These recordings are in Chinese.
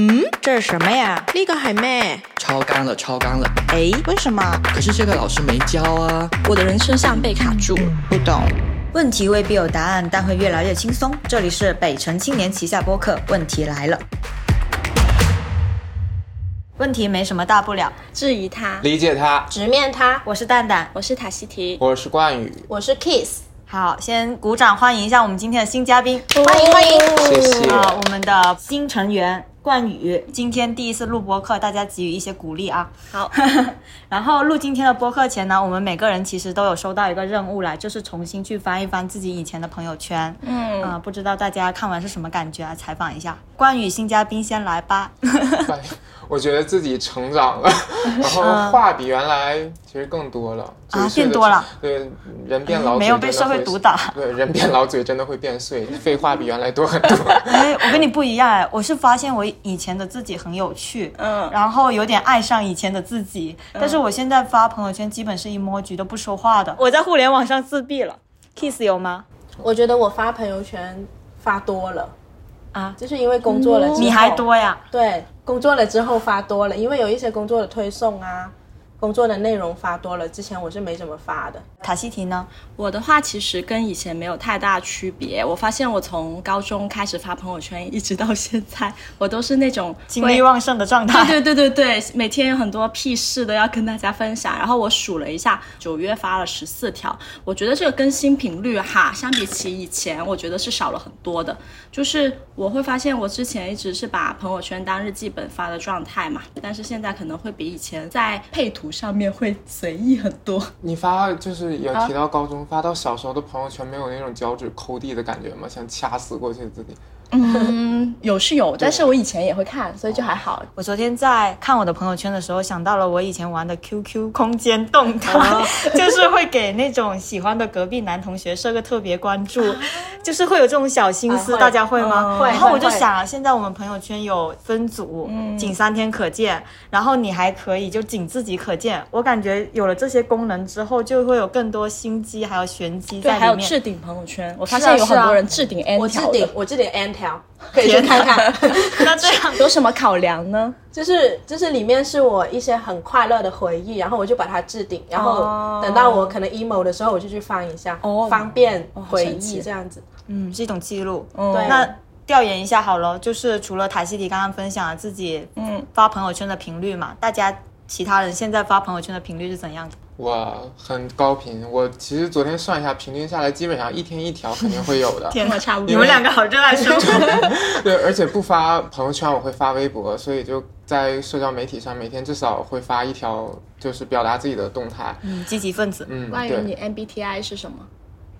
嗯，这是什么呀？呢個係咩？超纲了，超纲了。诶，为什么？可是这个老师没教啊。我的人生上被卡住了。不懂。问题未必有答案，但会越来越轻松。这里是北城青年旗下播客，问题来了。问题没什么大不了，质疑他，理解他。直面他。我是蛋蛋。我是塔西提，我是冠宇，我是 Kiss，好，先鼓掌欢迎一下我们今天的新嘉宾，欢迎欢迎。谢谢。啊，我们的新成员冠宇，今天第一次录播客，大家给予一些鼓励啊。好，然后录今天的播客前呢，我们每个人其实都有收到一个任务来，就是重新去翻一翻自己以前的朋友圈。嗯，啊、不知道大家看完是什么感觉啊？采访一下，冠宇新嘉宾先来吧。我觉得自己成长了，然后话比原来其实更多了啊变多了对，人变老，没有被社会毒打。对，人变老，嘴真的会变碎，废话比原来多很多。哎，我跟你不一样哎，我是发现我以前的自己很有趣，嗯。然后有点爱上以前的自己，但是我现在发朋友圈基本是 emoji 都不说话的。我在互联网上自闭了，Kiss 有吗？我觉得我发朋友圈发多了，啊，就是因为工作了之后，你还多呀？对，工作了之后发多了，因为有一些工作的推送啊，工作的内容发多了，之前我是没怎么发的。塔西提呢？我的话其实跟以前没有太大区别。我发现我从高中开始发朋友圈，一直到现在，我都是那种精力旺盛的状态。对 对对对对，每天有很多屁事都要跟大家分享。然后我数了一下，九月发了十四条，我觉得这个更新频率哈，相比起以前，我觉得是少了很多的。就是我会发现，我之前一直是把朋友圈当日记本发的状态嘛，但是现在可能会比以前在配图上面会随意很多。你发就是有啊提到高中，发到小时候的朋友圈，没有那种脚趾抠地的感觉吗？想掐死过去自己。嗯，有是有，但是我以前也会看，所以就还好。我昨天在看我的朋友圈的时候，想到了我以前玩的 QQ 空间动态，就是会给那种喜欢的隔壁男同学设个特别关注，就是会有这种小心思，啊大家会吗？嗯然后我就会。会想啊，现在我们朋友圈有分组，仅三天可见，然后你还可以就仅自己可见。我感觉有了这些功能之后，就会有更多心机还有玄机，在里面。还有置顶朋友圈，我发现有很多人置顶 N 我置条的顶，我置顶 N 条，可以去看看。那这样 有什么考量呢？就是就是里面是我一些很快乐的回忆，然后我就把它置顶，然后等到我可能 emo 的时候，我就去翻一下，哦方便回忆这样子。嗯，是一种记录。对那调研一下好了，就是除了塔西提刚刚分享了自己嗯发朋友圈的频率嘛，大家其他人现在发朋友圈的频率是怎样的？我很高频，我其实昨天算一下，平均下来基本上一天一条肯定会有的。天哪，我差不多你们两个好热爱生活。对，而且不发朋友圈，我会发微博，所以就在社交媒体上每天至少会发一条，就是表达自己的动态。嗯，积极分子。嗯，关于你，MBTI 是什么？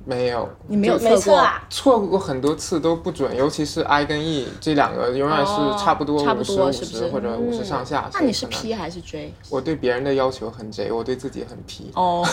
没有，你没有测过？错啊，错过很多次都不准，尤其是 I 跟 E 这两个永远哦是差不多差不五十五多是不是十或者五十上下。那你是 P？还是 J？我对别人的要求很 J，我对自己很 P。哦，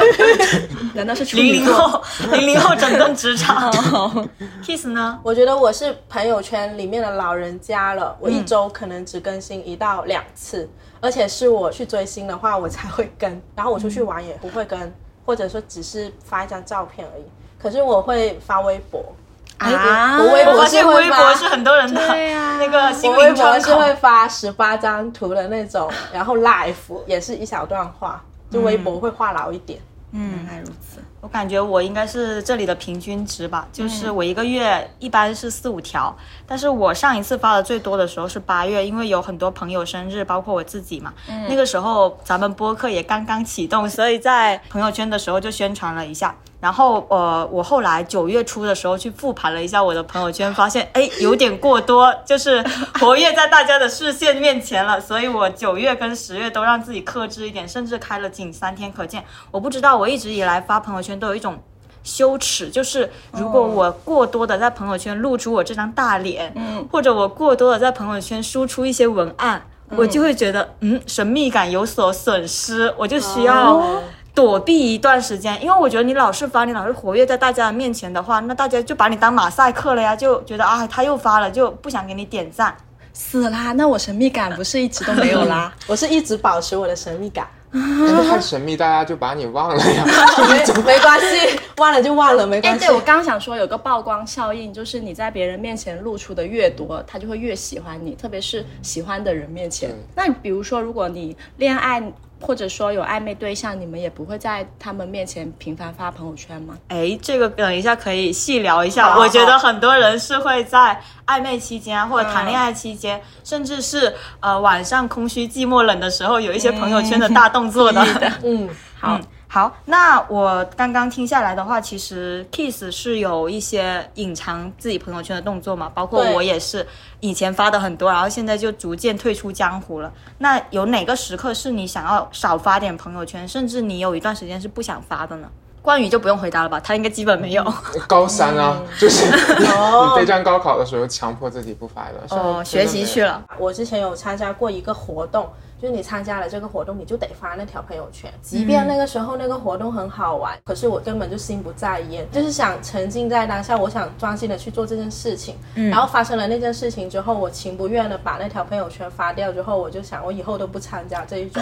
难道是处零？零后，零零后整顿职场。Kiss 呢？我觉得我是朋友圈里面的老人家了，我一周可能只更新一到两次，而且是我去追星的话我才会跟，然后我出去玩也不会跟，或者说只是发一张照片而已。可是我会发微博，啊我微博我发现是微博是很多人的对呀那个心我微。博是会发十八张图的那种，然后 live 也是一小段话，就微博会话痨一点。嗯原来如此。我感觉我应该是这里的平均值吧，就是我一个月一般是四五条，但是我上一次发的最多的时候是八月，因为有很多朋友生日，包括我自己嘛，那个时候咱们播客也刚刚启动，所以在朋友圈的时候就宣传了一下。然后呃，我后来九月初的时候去复盘了一下我的朋友圈，发现哎 有点过多，就是活跃在大家的视线面前了，所以我九月跟十月都让自己克制一点，甚至开了仅三天可见。我不知道，我一直以来发朋友圈都有一种羞耻，就是如果我过多的在朋友圈露出我这张大脸，嗯或者我过多的在朋友圈输出一些文案，我就会觉得嗯神秘感有所损失，我就需要。哦躲避一段时间，因为我觉得你老是发，你老是活跃在大家的面前的话，那大家就把你当马赛克了呀，就觉得啊他又发了，就不想给你点赞。死啦！那我神秘感不是一直都没有啦？我是一直保持我的神秘感。但是太神秘，大家就把你忘了呀。没 没关系，忘了就忘了，没哎，关系。对我刚刚想说有个曝光效应，就是你在别人面前露出的越多，他就会越喜欢你，特别是喜欢的人面前。那比如说，如果你恋爱或者说有暧昧对象，你们也不会在他们面前频繁发朋友圈吗？哎，这个等一下可以细聊一下。好我觉得很多人是会在暧昧期间啊，或者谈恋爱期间，甚至是呃晚上空虚、寂寞、冷的时候，有一些朋友圈的大动作的。嗯，好，好，那我刚刚听下来的话，其实 Kiss 是有一些隐藏自己朋友圈的动作嘛，包括我也是以前发的很多，然后现在就逐渐退出江湖了。那有哪个时刻是你想要少发点朋友圈，甚至你有一段时间是不想发的呢？关羽就不用回答了吧，他应该基本没有。高三啊，就是 你哦备战高考的时候强迫自己不发的。现在哦，学。习去了。我之前有参加过一个活动，就是你参加了这个活动，你就得发那条朋友圈，即便那个时候那个活动很好玩，可是我根本就心不在焉，就是想沉浸在当下，我想专心的去做这件事情。然后发生了那件事情之后，我情不愿的把那条朋友圈发掉之后，我就想，我以后都不参加这一种，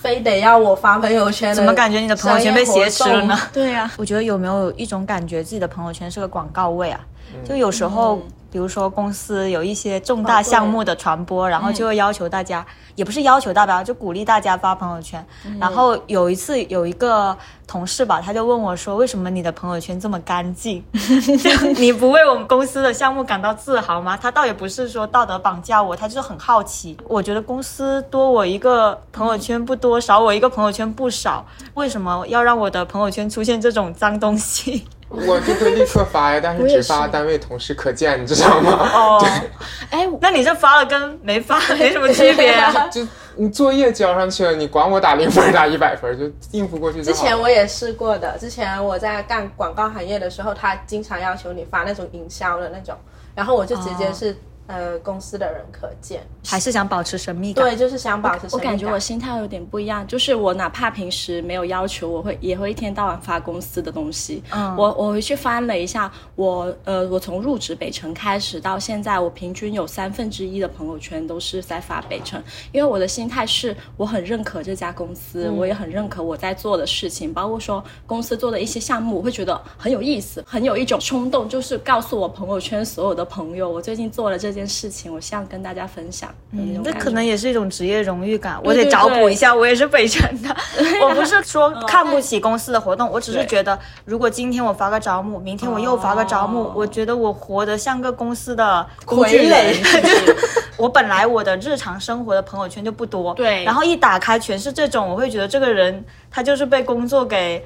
非得要我发朋友圈的。怎么感觉你的朋友圈被挟持了呢？？对呀、我觉得有没有一种感觉，自己的朋友圈是个广告位啊？就有时候，比如说公司有一些重大项目的传播，然后就会要求大家，也不是要求大家，就鼓励大家发朋友圈。然后有一次有一个同事吧，他就问我说：“为什么你的朋友圈这么干净？就 你不为我们公司的项目感到自豪吗？”他倒也不是说道德绑架我，他就是很好奇。我觉得公司多我一个朋友圈不多，少我一个朋友圈不少，为什么要让我的朋友圈出现这种脏东西？我就会立刻发呀，但是只发单位同事可见，你知道吗？哦，哎，那你这发了跟没发没什么区别啊？就你作业交上去了，你管我打零分打一百分，就应付过去就之。前我也试过的，之前我在干广告行业的时候，他经常要求你发那种营销的那种，然后我就直接是、呃公司的人可见，还是想保持神秘感？对，就是想保持神秘我感觉我心态有点不一样，就是我哪怕平时没有要求，我会也会一天到晚发公司的东西。嗯我我回去翻了一下，我呃，我从入职北城开始到现在，我平均有三分之一的朋友圈都是在发北城，因为我的心态是我很认可这家公司，我也很认可我在做的事情，包括说公司做的一些项目，我会觉得很有意思，很有一种冲动，就是告诉我朋友圈所有的朋友，我最近做了这件事情，我希望跟大家分享。嗯，那可能也是一种职业荣誉感。我得找补一下，我也是北辰的。我不是说 看不起公司的活动，我只是觉得，如果今天我发个招募，明天我又发个招募哦，我觉得我活得像个公司的傀儡。我本来我的日常生活的朋友圈就不多，对。然后一打开全是这种，我会觉得这个人他就是被工作给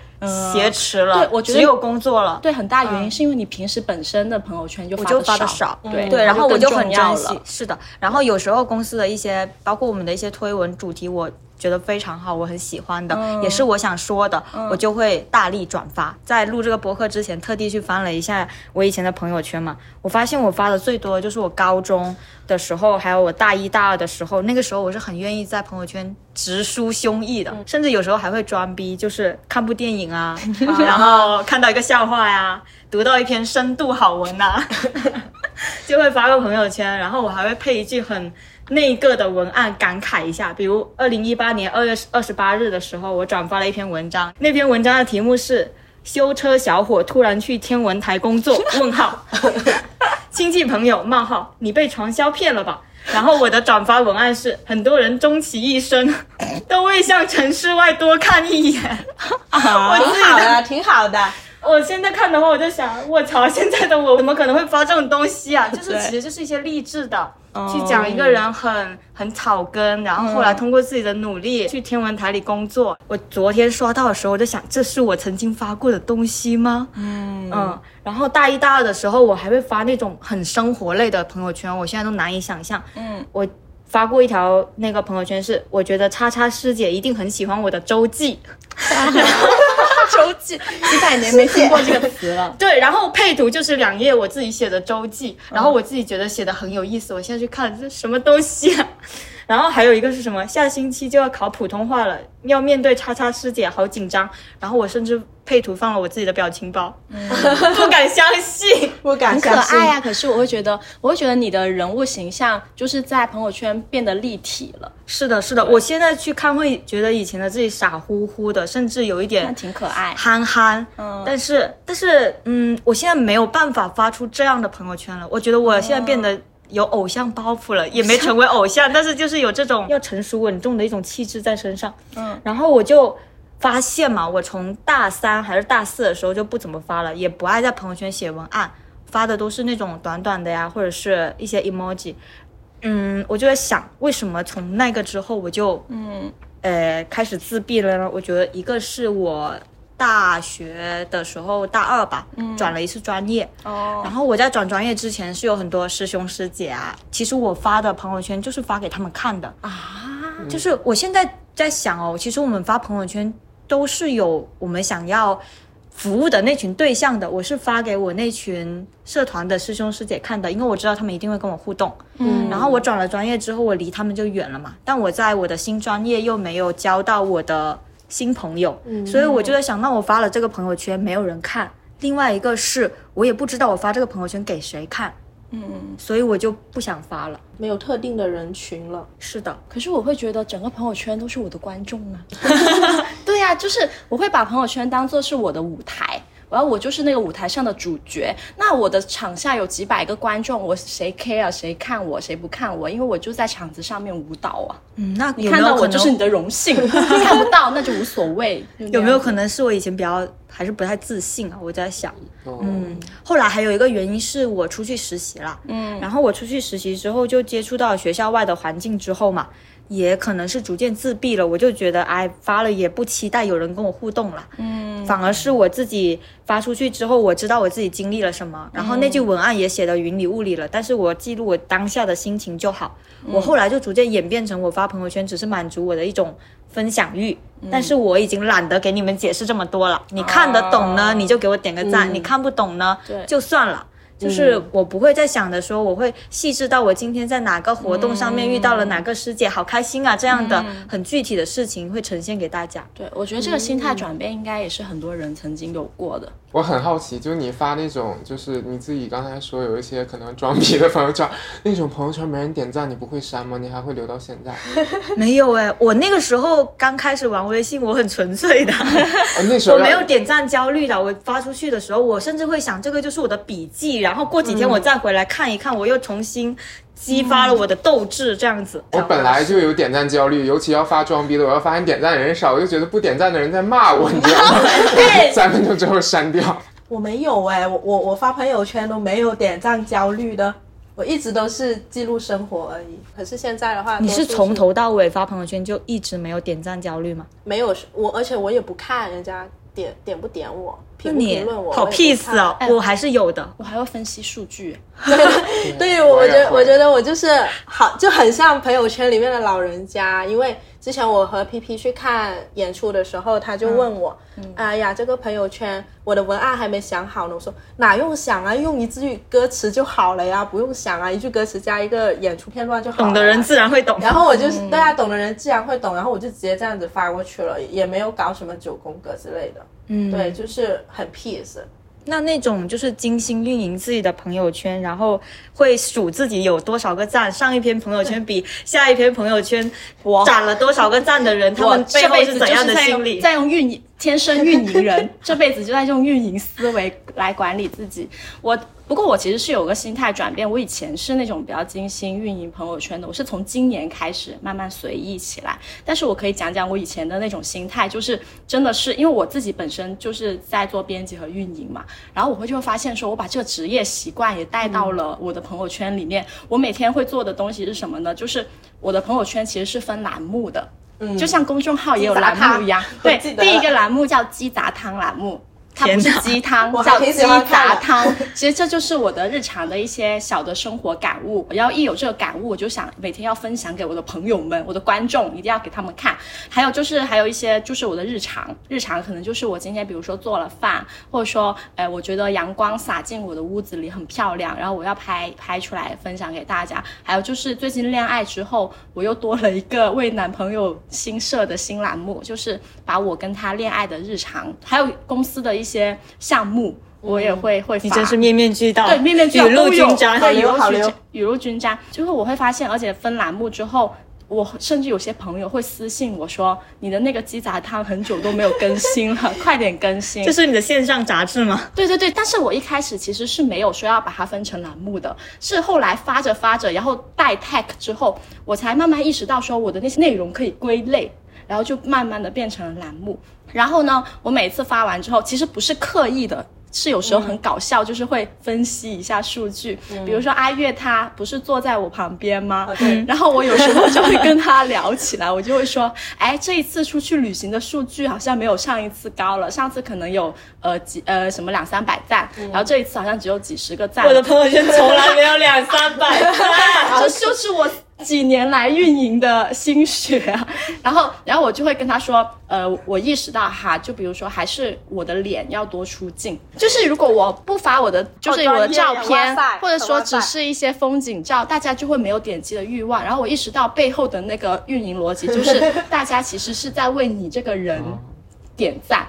挟持了，对我觉得只有工作了。对，很大原因是因为你平时本身的朋友圈就我就发的发的少，对对，然后我就很珍珍惜，是的。然后有时候公司的一些，包括我们的一些推文主题，我觉得非常好，我很喜欢的，也是我想说的，我就会大力转发。在录这个博客之前，特地去翻了一下我以前的朋友圈嘛，我发现我发的最多的就是我高中的时候，还有我大一大二的时候，那个时候我是很愿意在朋友圈直抒胸臆的，甚至有时候还会装逼，就是看部电影啊，然后看到一个笑话呀、读到一篇深度好文呐、就会发个朋友圈，然后我还会配一句很那个的文案感慨一下，比如二零一八年二月二十八日的时候，我转发了一篇文章，那篇文章的题目是“修车小伙突然去天文台工作？”问号，亲戚朋友冒号，你被传销骗了吧？然后我的转发文案是：很多人终其一生都未向城市外多看一眼。我自己挺好的，挺好的。我现在看的话，我就想，我操，现在的我怎么可能会发这种东西啊？就是其实就是一些励志的，去讲一个人很很草根，然后后来通过自己的努力去天文台里工作。我昨天刷到的时候，我就想，这是我曾经发过的东西吗？嗯嗯。然后大一大二的时候，我还会发那种很生活类的朋友圈，我现在都难以想象。嗯，我。发过一条那个朋友圈是，我觉得叉叉师姐一定很喜欢我的周记，周记，几百年没听过这个词了。对，然后配图就是两页我自己写的周记，然后我自己觉得写的很有意思，我现在去看这什么东西啊？然后还有一个是什么？下星期就要考普通话了，要面对叉叉师姐，好紧张。然后我甚至配图放了我自己的表情包，不敢相信。不敢很可相信。爱啊。可是我会觉得，我会觉得你的人物形象就是在朋友圈变得立体了，是的，是的，我现在去看会觉得以前的自己傻乎乎的，甚至有一点挺可爱。憨憨。嗯但是，但是，嗯，我现在没有办法发出这样的朋友圈了。我觉得我现在变得有偶像包袱了，也没成为偶像，但是就是有这种要成熟稳重的一种气质在身上。嗯，然后我就发现嘛，我从大三还是大四的时候就不怎么发了，也不爱在朋友圈写文案，发的都是那种短短的呀，或者是一些 emoji。嗯，我就在想，为什么从那个之后我就嗯呃开始自闭了呢？我觉得一个是我大学的时候大二吧，转了一次专业，哦。然后我在转专业之前是有很多师兄师姐啊，其实我发的朋友圈就是发给他们看的。啊，就是我现在在想哦，其实我们发朋友圈都是有我们想要服务的那群对象的，我是发给我那群社团的师兄师姐看的，因为我知道他们一定会跟我互动。嗯。然后我转了专业之后，我离他们就远了嘛，但我在我的新专业又没有交到我的新朋友，所以我就在想，那我发了这个朋友圈没有人看，另外一个是我也不知道我发这个朋友圈给谁看，嗯。所以我就不想发了。没有特定的人群了。是的，可是我会觉得整个朋友圈都是我的观众啊。对呀、就是我会把朋友圈当做是我的舞台，然后我就是那个舞台上的主角。那我的场下有几百个观众，我谁 care 谁看我，谁不看我，因为我就在场子上面舞蹈啊。嗯，那你看到我就是你的荣幸，看不到那就无所谓。有没有可能是我以前比较还是不太自信啊？我在想，嗯，嗯，后来还有一个原因是我出去实习了，嗯，然后我出去实习之后就接触到学校外的环境之后嘛，也可能是逐渐自闭了，我就觉得哎发了也不期待有人跟我互动了，嗯，反而是我自己发出去之后，我知道我自己经历了什么，然后那句文案也写的云里雾里了，但是我记录我当下的心情就好，我后来就逐渐演变成我发朋友圈只是满足我的一种分享欲，但是我已经懒得给你们解释这么多了。你看得懂呢，你就给我点个赞；你看不懂呢，就算了。就是我不会再想的说，我会细致到我今天在哪个活动上面遇到了哪个师姐，好开心啊，这样的很具体的事情会呈现给大家。对，我觉得这个心态转变应该也是很多人曾经有过的。我很好奇，就是你发那种，就是你自己刚才说有一些可能装逼的朋友圈，那种朋友圈没人点赞，你不会删吗？你还会留到现在？没有哎，我那个时候刚开始玩微信，我很纯粹的，哦，那时候我没有点赞焦虑的。我发出去的时候，我甚至会想，这个就是我的笔记，然后过几天我再回来看一看，我又重新激发了我的斗志，这样子。我本来就有点赞焦虑，尤其要发装逼的，我要发现点赞的人少，我就觉得不点赞的人在骂我，你知道吗？三分钟之后删掉。我没有哎、我我我发朋友圈都没有点赞焦虑的，我一直都是记录生活而已。可是现在的话，你是从头到尾发朋友圈就一直没有点赞焦虑吗？没有我，而且我也不看人家点点不点我，那评不你评论我，好 peace 哦，看我还是有的。我还要分析数据，对，我我觉得我觉得我就是好，就很像朋友圈里面的老人家。因为之前我和 P P 去看演出的时候，他就问我：“哎呀，这个朋友圈我的文案还没想好呢。”我说：“哪用想啊，用一句歌词就好了呀，不用想啊，一句歌词加一个演出片段就好了。”懂的人自然会懂。然后我就是大家懂的人自然会懂，然后我就直接这样子发过去了，也没有搞什么九宫格之类的。嗯，对，就是很 peace。那那种就是精心运营自己的朋友圈，然后会数自己有多少个赞，上一篇朋友圈比下一篇朋友圈我攒了多少个赞的人，他们背后是怎样的心理？在用运营天生运营人，这辈子就在用运营思维来管理自己。我不过我其实是有个心态转变，我以前是那种比较精心运营朋友圈的，我是从今年开始慢慢随意起来。但是我可以讲讲我以前的那种心态，就是真的是因为我自己本身就是在做编辑和运营嘛，然后我会就会发现说，我把这个职业习惯也带到了我的朋友圈里面。我每天会做的东西是什么呢？就是我的朋友圈其实是分栏目的。就像公众号也有栏目一样，对，第一个栏目叫鸡杂汤栏目，它不是鸡汤，叫鸡杂汤。其实这就是我的日常的一些小的生活感悟。然后一有这个感悟，我就想每天要分享给我的朋友们、我的观众，一定要给他们看。还有就是还有一些就是我的日常，日常可能就是我今天比如说做了饭，或者说，呃，我觉得阳光洒进我的屋子里很漂亮，然后我要拍拍出来分享给大家。还有就是最近恋爱之后，我又多了一个为男朋友新设的新栏目，就是把我跟他恋爱的日常，还有公司的一些项目，我也会、会发。你真是面面俱到，对，面面俱到雨露均沾，对，雨好流露均沾，雨露均沾。就是我会发现，而且分栏目之后，我甚至有些朋友会私信我说：“你的那个鸡杂汤很久都没有更新了，快点更新。”这是你的线上杂志吗？对对对，但是我一开始其实是没有说要把它分成栏目的，是后来发着发着，然后带 tag 之后，我才慢慢意识到说我的那些内容可以归类，然后就慢慢的变成了栏目。然后呢，我每次发完之后，其实不是刻意的。是有时候很搞笑，就是会分析一下数据，比如说阿月他不是坐在我旁边吗？对 然后我有时候就会跟他聊起来，我就会说，哎，这一次出去旅行的数据好像没有上一次高了，上次可能有呃几呃什么两三百赞，然后这一次好像只有几十个赞。我的朋友圈从来没有两三百赞，这就是我几年来运营的心血啊。然后，然后我就会跟他说，呃，我意识到哈，就比如说，还是我的脸要多出镜。就是如果我不发我的，就是我的照片，或者说只是一些风景照，大家就会没有点击的欲望。然后我意识到背后的那个运营逻辑，就是 大家其实是在为你这个人点赞。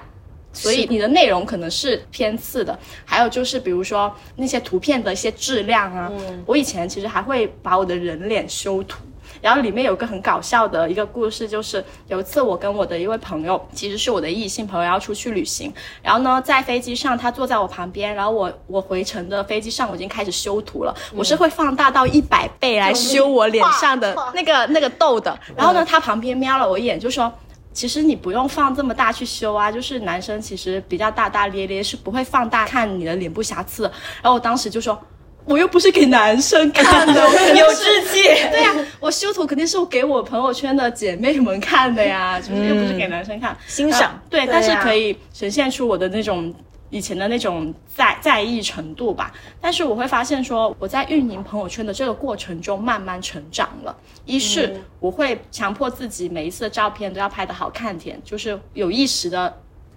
所以你的内容可能是偏次的，还有就是比如说那些图片的一些质量啊，我以前其实还会把我的人脸修图。然后里面有个很搞笑的一个故事，就是有一次我跟我的一位朋友，其实是我的异性朋友，要出去旅行。然后呢，在飞机上他坐在我旁边，然后我我回程的飞机上我已经开始修图了，我是会放大到一百倍来修我脸上的那个那个痘的。然后呢，他旁边瞄了我一眼，就说。其实你不用放这么大去修啊，就是男生其实比较大大咧咧，是不会放大看你的脸部瑕疵的。然后我当时就说，我又不是给男生看的，有志气。对呀、我修图肯定是给我朋友圈的姐妹们看的呀，就是又不是给男生看，欣赏对但是可以呈现出我的那种以前的那种在在意程度吧。但是我会发现说，我在运营朋友圈的这个过程中慢慢成长了。一是我会强迫自己每一次的照片都要拍的好看点，就是有意识的。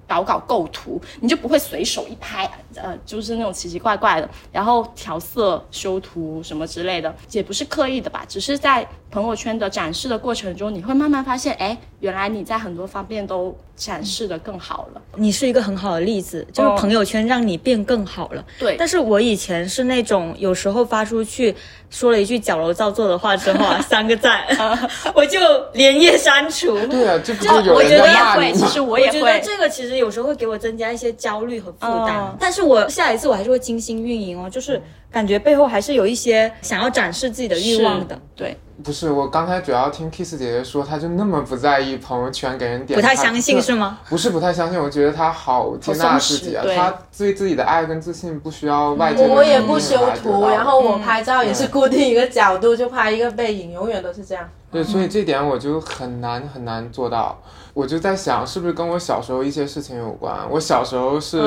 搞搞构图，你就不会随手一拍，呃，就是那种奇奇怪怪的，然后调色、修图什么之类的，也不是刻意的吧，只是在朋友圈的展示的过程中，你会慢慢发现，哎，原来你在很多方面都展示的更好了。你是一个很好的例子，就是朋友圈让你变更好了。对，但是我以前是那种有时候发出去说了一句矫揉造作的话之后啊，三个赞，我就连夜删除。对啊，这不就有我人在觉得也会，骂你吗？其实我也会。这个其实有时候会给我增加一些焦虑和负担，嗯但是我下一次我还是会精心运营哦，就是感觉背后还是有一些想要展示自己的欲望的，对，不是，我刚才主要听 Kiss 姐姐说，她就那么不在意朋友圈给人点，她不太相信是吗？不是不太相信，我觉得她好接纳自己啊她对自己的爱跟自信不需要外界的我也不修图，然后我拍照也是固定一个角度，就拍一个背影，永远都是这样。对，所以这点我就很难很难做到。我就在想，是不是跟我小时候一些事情有关？我小时候是、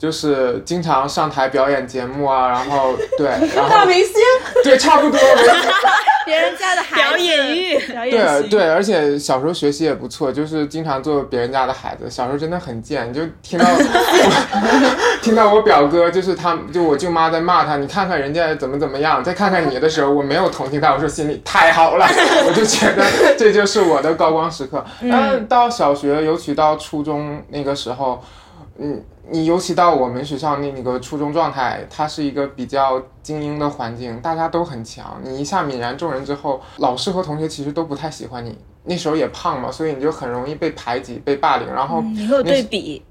就是经常上台表演节目啊，然后对，然后大明星，对，差不多。别人家的孩子表演欲表演对对，而且小时候学习也不错，就是经常做别人家的孩子。小时候真的很贱，就听到 听到我表哥，就是他，就我舅妈在骂他，你看看人家怎么怎么样，再看看你的时候，我没有同情他，我说心里太好了，我就觉得这就是我的高光时刻。但是到小学，尤其到初中那个时候，嗯，你尤其到我们学校那那个初中状态，它是一个比较精英的环境，大家都很强。你一下泯然众人之后，老师和同学其实都不太喜欢你。那时候也胖嘛，所以你就很容易被排挤、被霸凌。然后你会有对比，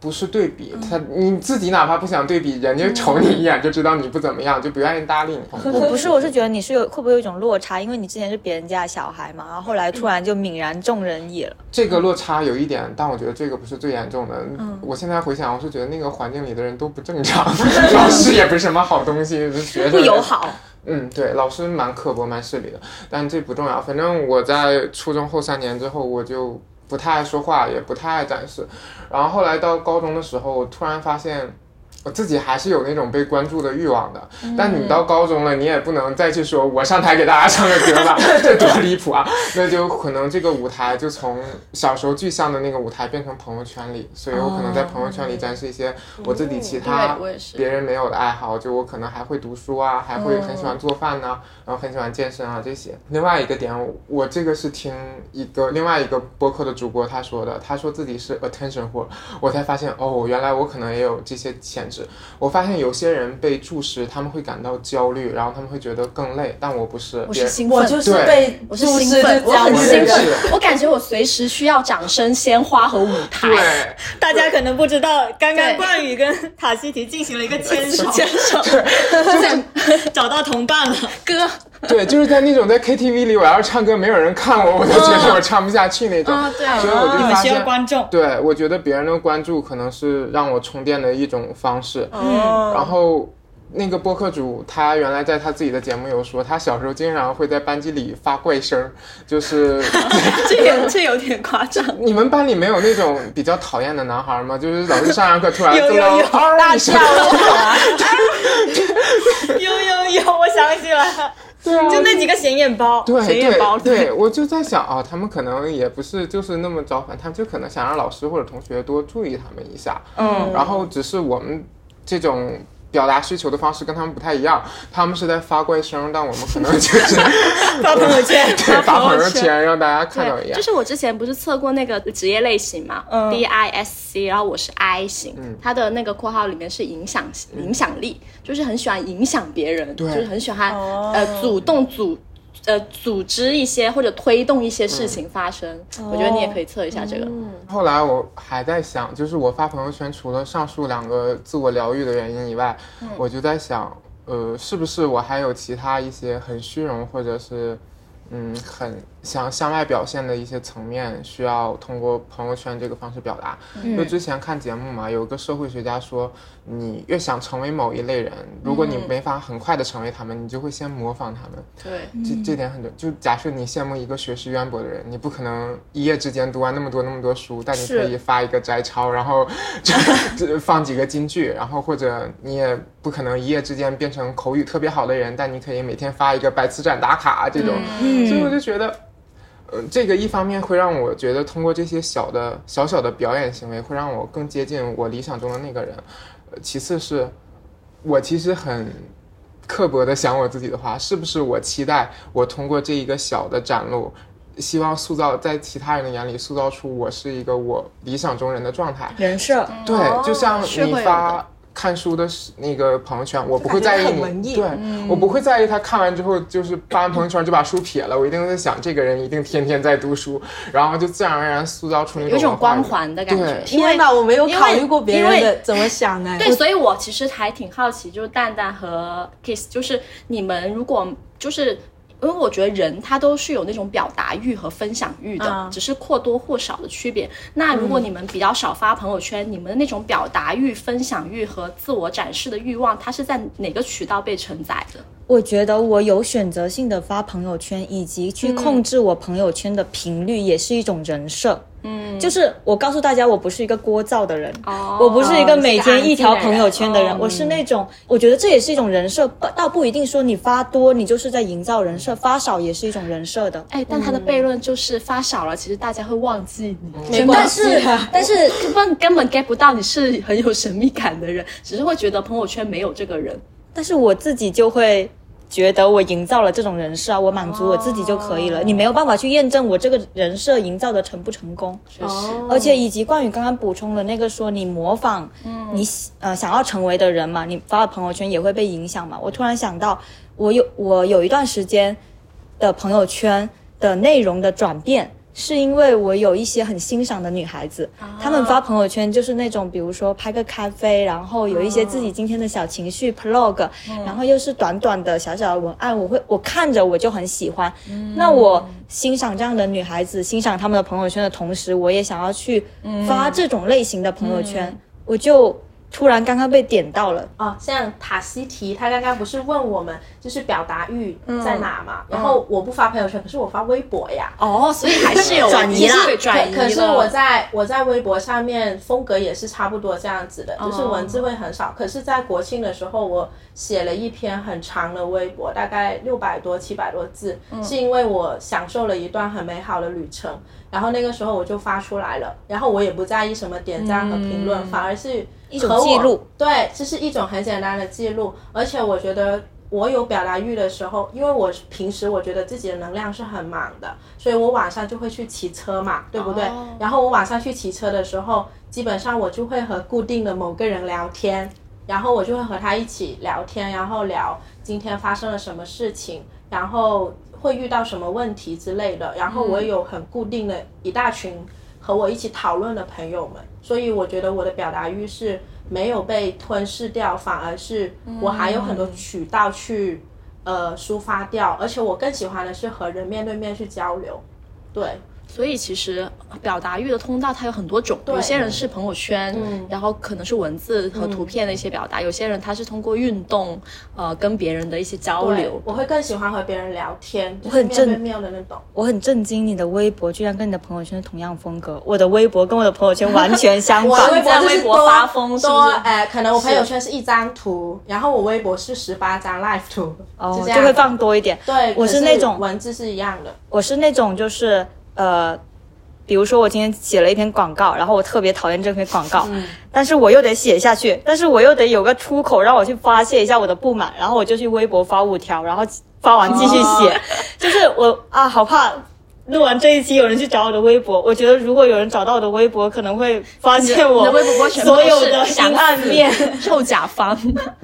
不是对比，他你自己哪怕不想对比，人家瞅你一眼就知道你不怎么样，就不愿意搭理你。我不是，我是觉得你是有会不会有一种落差，因为你之前是别人家的小孩嘛，然后后来突然就泯然众人矣了。这个落差有一点，但我觉得这个不是最严重的。我现在回想，我是觉得那个环境里的人都不正常，老师也不是什么好东西，学生不友好，嗯，对，老师蛮刻薄、蛮势利的，但这不重要。反正我在初中后三年之后，我就不太爱说话，也不太爱展示。然后后来到高中的时候，突然发现。我自己还是有那种被关注的欲望的，但你到高中了，你也不能再去说我上台给大家唱个歌吧，这多离谱啊！那就可能这个舞台就从小时候具象的那个舞台变成朋友圈里，所以我可能在朋友圈里展示一些我自己其他别人没有的爱好，就我可能还会读书啊，还会很喜欢做饭呐、然后很喜欢健身啊这些。另外一个点，我这个是听一个另外一个播客的主播他说的，他说自己是 attention whore，我才发现哦，原来我可能也有这些潜质。我发现有些人被注视，他们会感到焦虑，然后他们会觉得更累，但我不是，我是兴奋，我就是对被我是注视兴奋，我很兴奋，我感觉我随时需要掌声、鲜花和舞台。对。大家可能不知道，刚刚冠宇跟塔西提进行了一个牵手，牵手，找到同伴了。歌，对，就是在那种在 KTV 里，我要是唱歌没有人看我，我就觉得我唱不下去那种。啊对所以我就你们需要发现，观众，对我觉得别人的关注可能是让我充电的一种方式。嗯然后那个播客主他原来在他自己的节目有说，他小时候经常会在班级里发怪声，就是 这有这有点夸张。你们班里没有那种比较讨厌的男孩吗？就是老师上上课突然 有有有大笑，有有有，我想起来了，对啊，就那几个显眼包，对显眼包，对对，我就在想啊，他们可能也不是就是那么招烦，他们就可能想让老师或者同学多注意他们一下。嗯，然后只是我们这种表达需求的方式跟他们不太一样，他们是在发怪声，但我们可能 就是发朋友圈，对发朋友圈让大家看到一，样就。是我之前不是测过那个职业类型嘛、嗯 d I S C，然后我是 I 型，嗯它的那个括号里面是影响影响力，就是很喜欢影响别人，对就是很喜欢、哦呃主动组。呃，组织一些或者推动一些事情发生，我觉得你也可以测一下这个。后来我还在想，就是我发朋友圈除了上述两个自我疗愈的原因以外，我就在想，呃，是不是我还有其他一些很虚荣或者是嗯很想向外表现的一些层面，需要通过朋友圈这个方式表达？就之前看节目嘛，有个社会学家说，你越想成为某一类人，如果你没法很快的成为他们，你就会先模仿他们。对，这这点很重，就假设你羡慕一个学识渊博的人，你不可能一夜之间读完那么多那么多书，但你可以发一个摘抄，然后 放几个金句，然后或者你也不可能一夜之间变成口语特别好的人，但你可以每天发一个百词斩打卡这种，所以我就觉得。呃，这个一方面会让我觉得通过这些小的小小的表演行为，会让我更接近我理想中的那个人。呃，其次是，我其实很刻薄的想我自己的话，是不是我期待我通过这一个小的展露，希望塑造在其他人的眼里塑造出我是一个我理想中人的状态？人设，对，就像你发的看书的时那个朋友圈，我不会在意你，感觉很文艺对、我不会在意他看完之后就是发完朋友圈就把书撇了，我一定在想这个人一定天天在读书，然后就自然而然塑造出那有种文化人光环的感觉。因为天哪，我没有因为考虑过别因为人的怎么想哎。对，所以我其实还挺好奇，就是蛋蛋和 Kiss，就是你们如果就是。因为我觉得人他都是有那种表达欲和分享欲的，嗯只是或多或少的区别。那如果你们比较少发朋友圈，你们的那种表达欲、分享欲和自我展示的欲望，它是在哪个渠道被承载的？我觉得我有选择性的发朋友圈，以及去控制我朋友圈的频率，也是一种人设。嗯，就是我告诉大家，我不是一个聒噪的人，哦我不是一个每天一条朋友圈的人，哦我是那种，我觉得这也是一种人设，不倒不一定说你发多，你就是在营造人设，发少也是一种人设的。哎，但他的悖论就是发少了，其实大家会忘记你，没关系 啊。但是根本根本 get 不到你是很有神秘感的人，只是会觉得朋友圈没有这个人。但是我自己就会觉得我营造了这种人设啊，我满足我自己就可以了。你没有办法去验证我这个人设营造的成不成功。确实，而且以及冠宇刚刚补充的那个说你模仿你喜呃想要成为的人嘛，你发的朋友圈也会被影响嘛。我突然想到，我有我有一段时间的朋友圈的内容的转变。是因为我有一些很欣赏的女孩子，她们发朋友圈就是那种，比如说拍个咖啡，然后有一些自己今天的小情绪 plog，、然后又是短短的小小的文案，我会我看着我就很喜欢。那我欣赏这样的女孩子，欣赏她们的朋友圈的同时，我也想要去发这种类型的朋友圈，我就突然刚刚被点到了，哦，像塔西提，他刚刚不是问我们就是表达欲在哪嘛？嗯然后我不发朋友圈，可是我发微博呀。哦，所以还是有转移啦对转移可可是我在我在微博上面风格也是差不多这样子的，就是文字会很少。可是，在国庆的时候，我写了一篇很长的微博，大概六百多七百多字，是因为我享受了一段很美好的旅程。然后那个时候我就发出来了，然后我也不在意什么点赞和评论，反而是一种记录。对，这是一种很简单的记录，而且我觉得。我有表达欲的时候，因为我平时我觉得自己的能量是很满的，所以我晚上就会去骑车嘛，对不对？然后我晚上去骑车的时候，基本上我就会和固定的某个人聊天，然后我就会和他一起聊天，然后聊今天发生了什么事情，然后会遇到什么问题之类的。然后我有很固定的一大群和我一起讨论的朋友们，所以我觉得我的表达欲是。没有被吞噬掉，反而是我还有很多渠道去、呃抒发掉，而且我更喜欢的是和人面对面去交流，对。所以其实表达欲的通道它有很多种，有些人是朋友圈，然后可能是文字和图片的一些表达；有些人他是通过运动，呃，跟别人的一些交流。我会更喜欢和别人聊天，我很面对面的那种。我很震惊，你的微博居然跟你的朋友圈是同样风格。我的微博跟我的朋友圈完全相我反。微博微博发疯是不多是哎，可能我朋友圈是一张图，然后我微博是十八张 live 图，哦就会放多一点。对，我是那种文字是一样的。我是那种就是呃，比如说我今天写了一篇广告，然后我特别讨厌这篇广告，但是我又得写下去，但是我又得有个出口让我去发泄一下我的不满，然后我就去微博发五条，然后发完继续写，就是我啊，好怕。录完这一期，有人去找我的微博。我觉得，如果有人找到我的微博，可能会发现我的微博所有的阴暗面。臭甲方。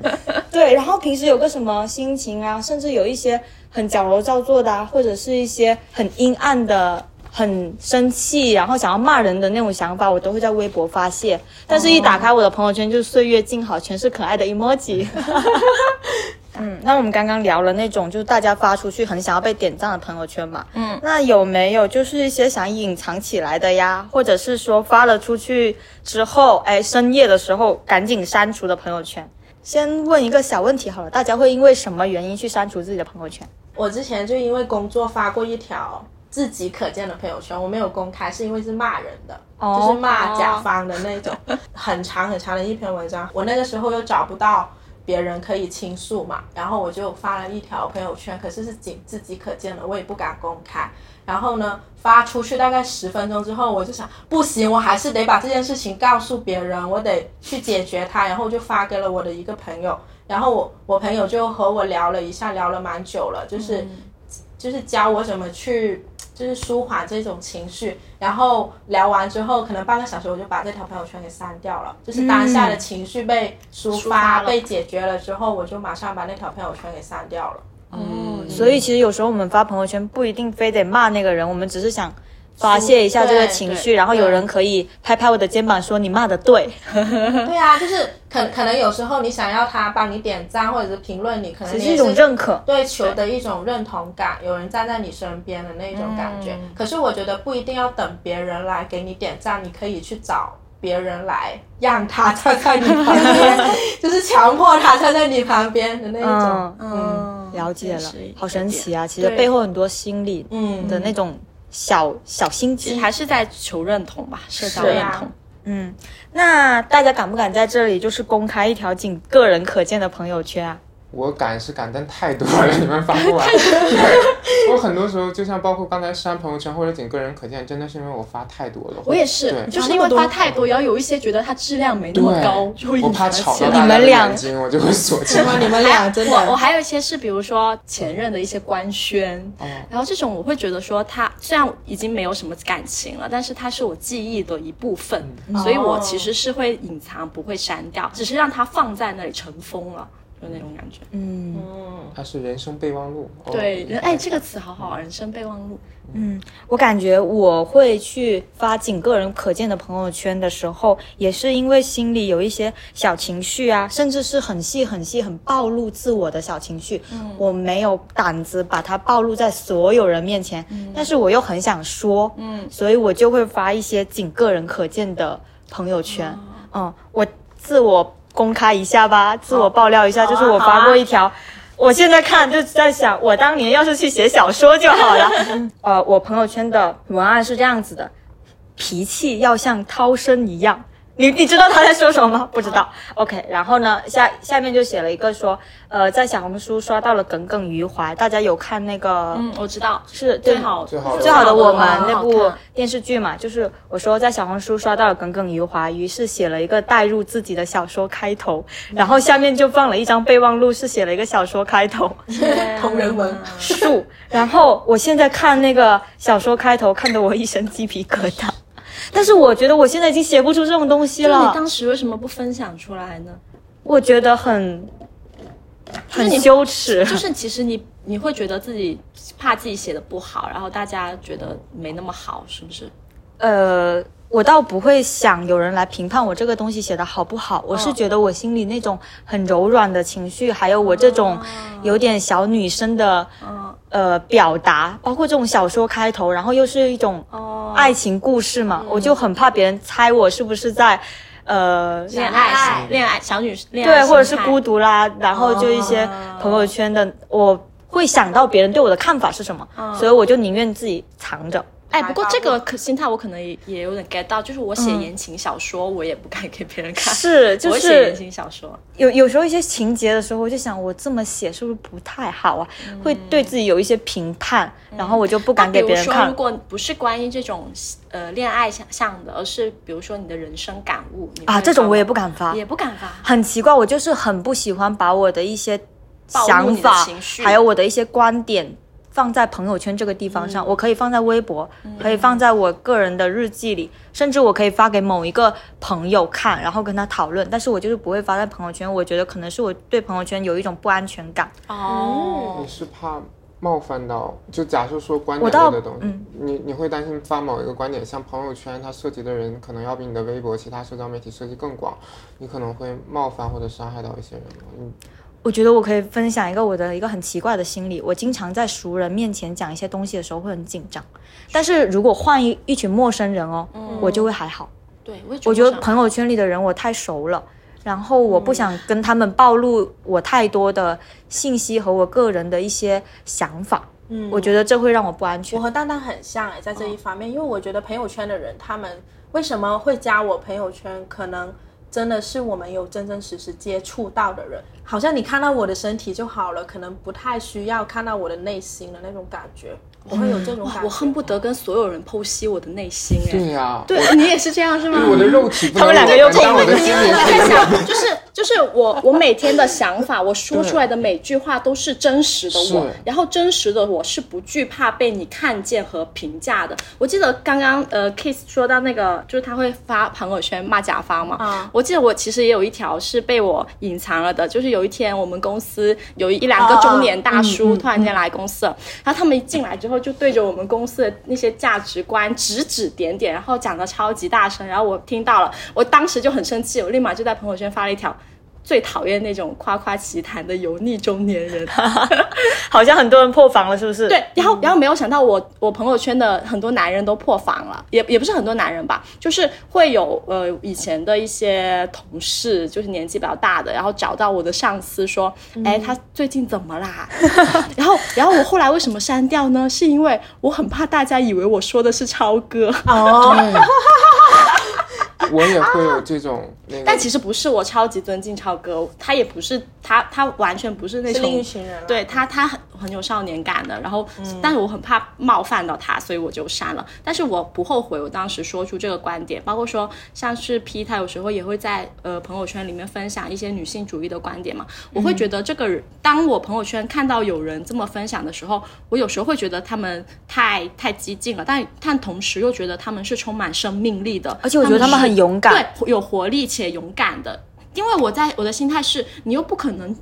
对，然后平时有个什么心情啊，甚至有一些很矫揉造作的啊，或者是一些很阴暗的、很生气，然后想要骂人的那种想法，我都会在微博发泄。但是，一打开我的朋友圈，就是岁月静好，全是可爱的 emoji。嗯，那我们刚刚聊了那种就是大家发出去很想要被点赞的朋友圈嘛，嗯，那有没有就是一些想隐藏起来的呀，或者是说发了出去之后，哎，深夜的时候赶紧删除的朋友圈？先问一个小问题好了，大家会因为什么原因去删除自己的朋友圈？我之前就因为工作发过一条自己可见的朋友圈，我没有公开，是因为是骂人的，哦就是骂甲方的那种，很长很长的一篇文章。我那个时候又找不到别人可以倾诉嘛，然后我就发了一条朋友圈，可是是仅自己可见的，我也不敢公开。然后呢，发出去大概十分钟之后，我就想不行，我还是得把这件事情告诉别人，我得去解决它。然后我就发给了我的一个朋友，然后我我朋友就和我聊了一下，聊了蛮久了，就是、就是教我怎么去就是舒缓这种情绪。然后聊完之后，可能半个小时我就把这条朋友圈给删掉了，就是当下的情绪被抒抒发、被解决了之后，我就马上把那条朋友圈给删掉了。嗯，所以其实有时候我们发朋友圈不一定非得骂那个人，我们只是想发泄一下这个情绪，然后有人可以拍拍我的肩膀说你骂的对。对啊，就是可可能有时候你想要他帮你点赞或者是评论你，可能是一种认可。对求的一种认同感，有人站在你身边的那种感觉。嗯可是我觉得不一定要等别人来给你点赞，你可以去找别人来让他站在你旁边，就是强迫他站在你旁边的那一种。嗯，了解了好神奇啊！其实对背后很多心理嗯的那种小小心机。还是在求认同吧，社交认同。嗯，那大家敢不敢在这里就是公开一条仅个人可见的朋友圈啊？我敢是敢，但太多了，你们发不完。对，我很多时候就像包括刚才删朋友圈或者仅个人可见，真的是因为我发太多了。我也是，就是因为发太多，然后有一些觉得它质量没那么高，就会对，我怕。吵到你们俩我就会锁起来。你们俩真我我还有一些是，比如说前任的一些官宣，哦然后这种我会觉得说他虽然已经没有什么感情了，但是他是我记忆的一部分，嗯所以我其实是会隐藏，不会删掉，只是让它放在那里尘封了，就那种感觉。嗯它是人生备忘录。哦对，人哎，这个词好好，人生备忘录。嗯，我感觉我会去发仅个人可见的朋友圈的时候，也是因为心里有一些小情绪啊，甚至是很细很细、很暴露自我的小情绪，我没有胆子把它暴露在所有人面前，但是我又很想说，嗯，所以我就会发一些仅个人可见的朋友圈。嗯，我自我公开一下吧，自我爆料一下，就是我发过一条。我现在看就在想，我当年要是去写小说就好了。呃，我朋友圈的文案是这样子的：脾气要像涛声一样。你你知道他在说什么吗？不知道。OK，然后呢，下下面就写了一个说，呃，在小红书刷到了耿耿于怀。大家有看那个？嗯，我知道，是最好最好最好的我们那部电视剧嘛，就是我说在小红书刷到了耿耿于怀，于是写了一个带入自己的小说开头，然后下面就放了一张备忘录，是写了一个小说开头同人文。树，然后我现在看那个小说开头，看得我一身鸡皮疙瘩。但是我觉得我现在已经写不出这种东西就你了，当时为什么不分享出来呢？我觉得很很你羞耻。就是其实你你会觉得自己怕自己写的不好，然后大家觉得没那么好，是不是？呃，我倒不会想有人来评判我这个东西写的好不好，我是觉得我心里那种很柔软的情绪，还有我这种有点小女生的、呃表达，包括这种小说开头，然后又是一种爱情故事嘛，我就很怕别人猜我是不是在。呃，恋爱恋爱。小女恋爱对，或者是孤独啦，然后就一些朋友圈的，我会想到别人对我的看法是什么，所以我就宁愿自己藏着。哎，不过这个可心态我可能也也有点 get 到，就是我写言情小说，我也不敢给别人看。是，就我写言是情小说，有有时候一些情节的时候，我就想我这么写是不是不太好啊？会对自己有一些评判，然后我就不敢给别人看那比如说，如。果不是关于这种呃恋爱想象的，而是比如说你的人生感悟啊，这种我也不敢发，也不敢发。很奇怪，我就是很不喜欢把我的一些想法，还有我的一些观点放在朋友圈这个地方上。我可以放在微博，可以放在我个人的日记里，甚至我可以发给某一个朋友看，然后跟他讨论。但是我就是不会发在朋友圈，我觉得可能是我对朋友圈有一种不安全感。哦你，是怕冒犯到？就假设说观点类的东西，嗯你你会担心发某一个观点，像朋友圈它涉及的人可能要比你的微博、其他社交媒体涉及更广，你可能会冒犯或者伤害到一些人吗？嗯，我觉得我可以分享一个我的一个很奇怪的心理，我经常在熟人面前讲一些东西的时候会很紧张，但是如果换一一群陌生人哦，我就会还好。对，我也我觉得朋友圈里的人我太熟了，然后我不想跟他们暴露我太多的信息和我个人的一些想法，嗯。我觉得这会让我不安全。我。和蛋蛋很像哎，在这一方面，因为我觉得朋友圈的人，他们为什么会加我朋友圈，可能真的是我们有真真实实接触到的人，好像你看到我的身体就好了，可能不太需要看到我的内心的那种感觉，我会有这种感觉。哇，我恨不得跟所有人剖析我的内心哎。对呀、对你也是这样是吗？对，我的肉体不能他们两个又但我的心灵我可以在想，就是就是我 我每天的想法，我说出来的每句话都是真实的我，然后真实的我是不惧怕被你看见和评价的。我记得刚刚呃 Kiss 说到那个，就是他会发朋友圈骂甲方嘛，啊我记得我其实也有一条是被我隐藏了的，就是有一天我们公司有一两个中年大叔突然间来公司了，然后他们一进来之后就对着我们公司的那些价值观指指点点，然后讲的超级大声，然后我听到了，我当时就很生气，我立马就在朋友圈发了一条。最讨厌那种夸夸其谈的油腻中年人，好像很多人破防了，是不是？对，然后然后没有想到我我朋友圈的很多男人都破防了，也也不是很多男人吧，就是会有呃以前的一些同事，就是年纪比较大的，然后找到我的上司说，哎，他最近怎么啦？然后然后我后来为什么删掉呢？是因为我很怕大家以为我说的是超哥，哦，我也会有这种那个，但其实不是，我超级尊敬超哥，他也不是他他完全不是那另一群人。对他，他很很有少年感的，然后，但是我很怕冒犯到他，所以我就删了。但是我不后悔我当时说出这个观点，包括说像是 P，他有时候也会在呃朋友圈里面分享一些女性主义的观点嘛。我会觉得这个人，当我朋友圈看到有人这么分享的时候，我有时候会觉得他们太太激进了，但但同时又觉得他们是充满生命力的，而且我觉得他们很是勇敢对，有活力且勇敢的。因为我在我的心态是，你又不可能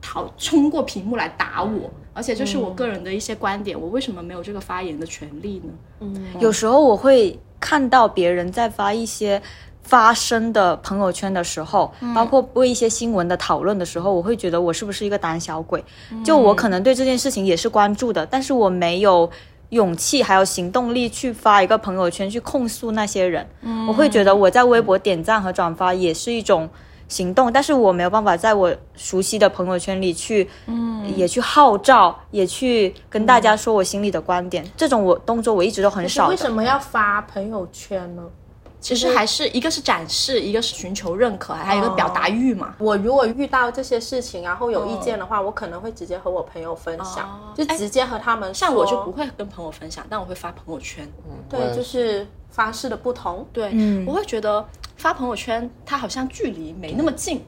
逃冲过屏幕来打我，而且这是我个人的一些观点，我为什么没有这个发言的权利呢？嗯有时候我会看到别人在发一些发声的朋友圈的时候，包括为一些新闻的讨论的时候，我会觉得我是不是一个胆小鬼？就我可能对这件事情也是关注的，但是我没有。勇气还有行动力去发一个朋友圈去控诉那些人，我会觉得我在微博点赞和转发也是一种行动，但是我没有办法在我熟悉的朋友圈里去，嗯，也去号召，也去跟大家说我心里的观点。这种我动作我一直都很少的。为什么要发朋友圈呢？其实还是一个是展示，一个是寻求认可，还有一个表达欲嘛。我如果遇到这些事情，然后有意见的话，我可能会直接和我朋友分享，就直接和他们。像我就不会跟朋友分享，但我会发朋友圈。对，就是方式的不同。对，我会觉得发朋友圈，它好像距离没那么近。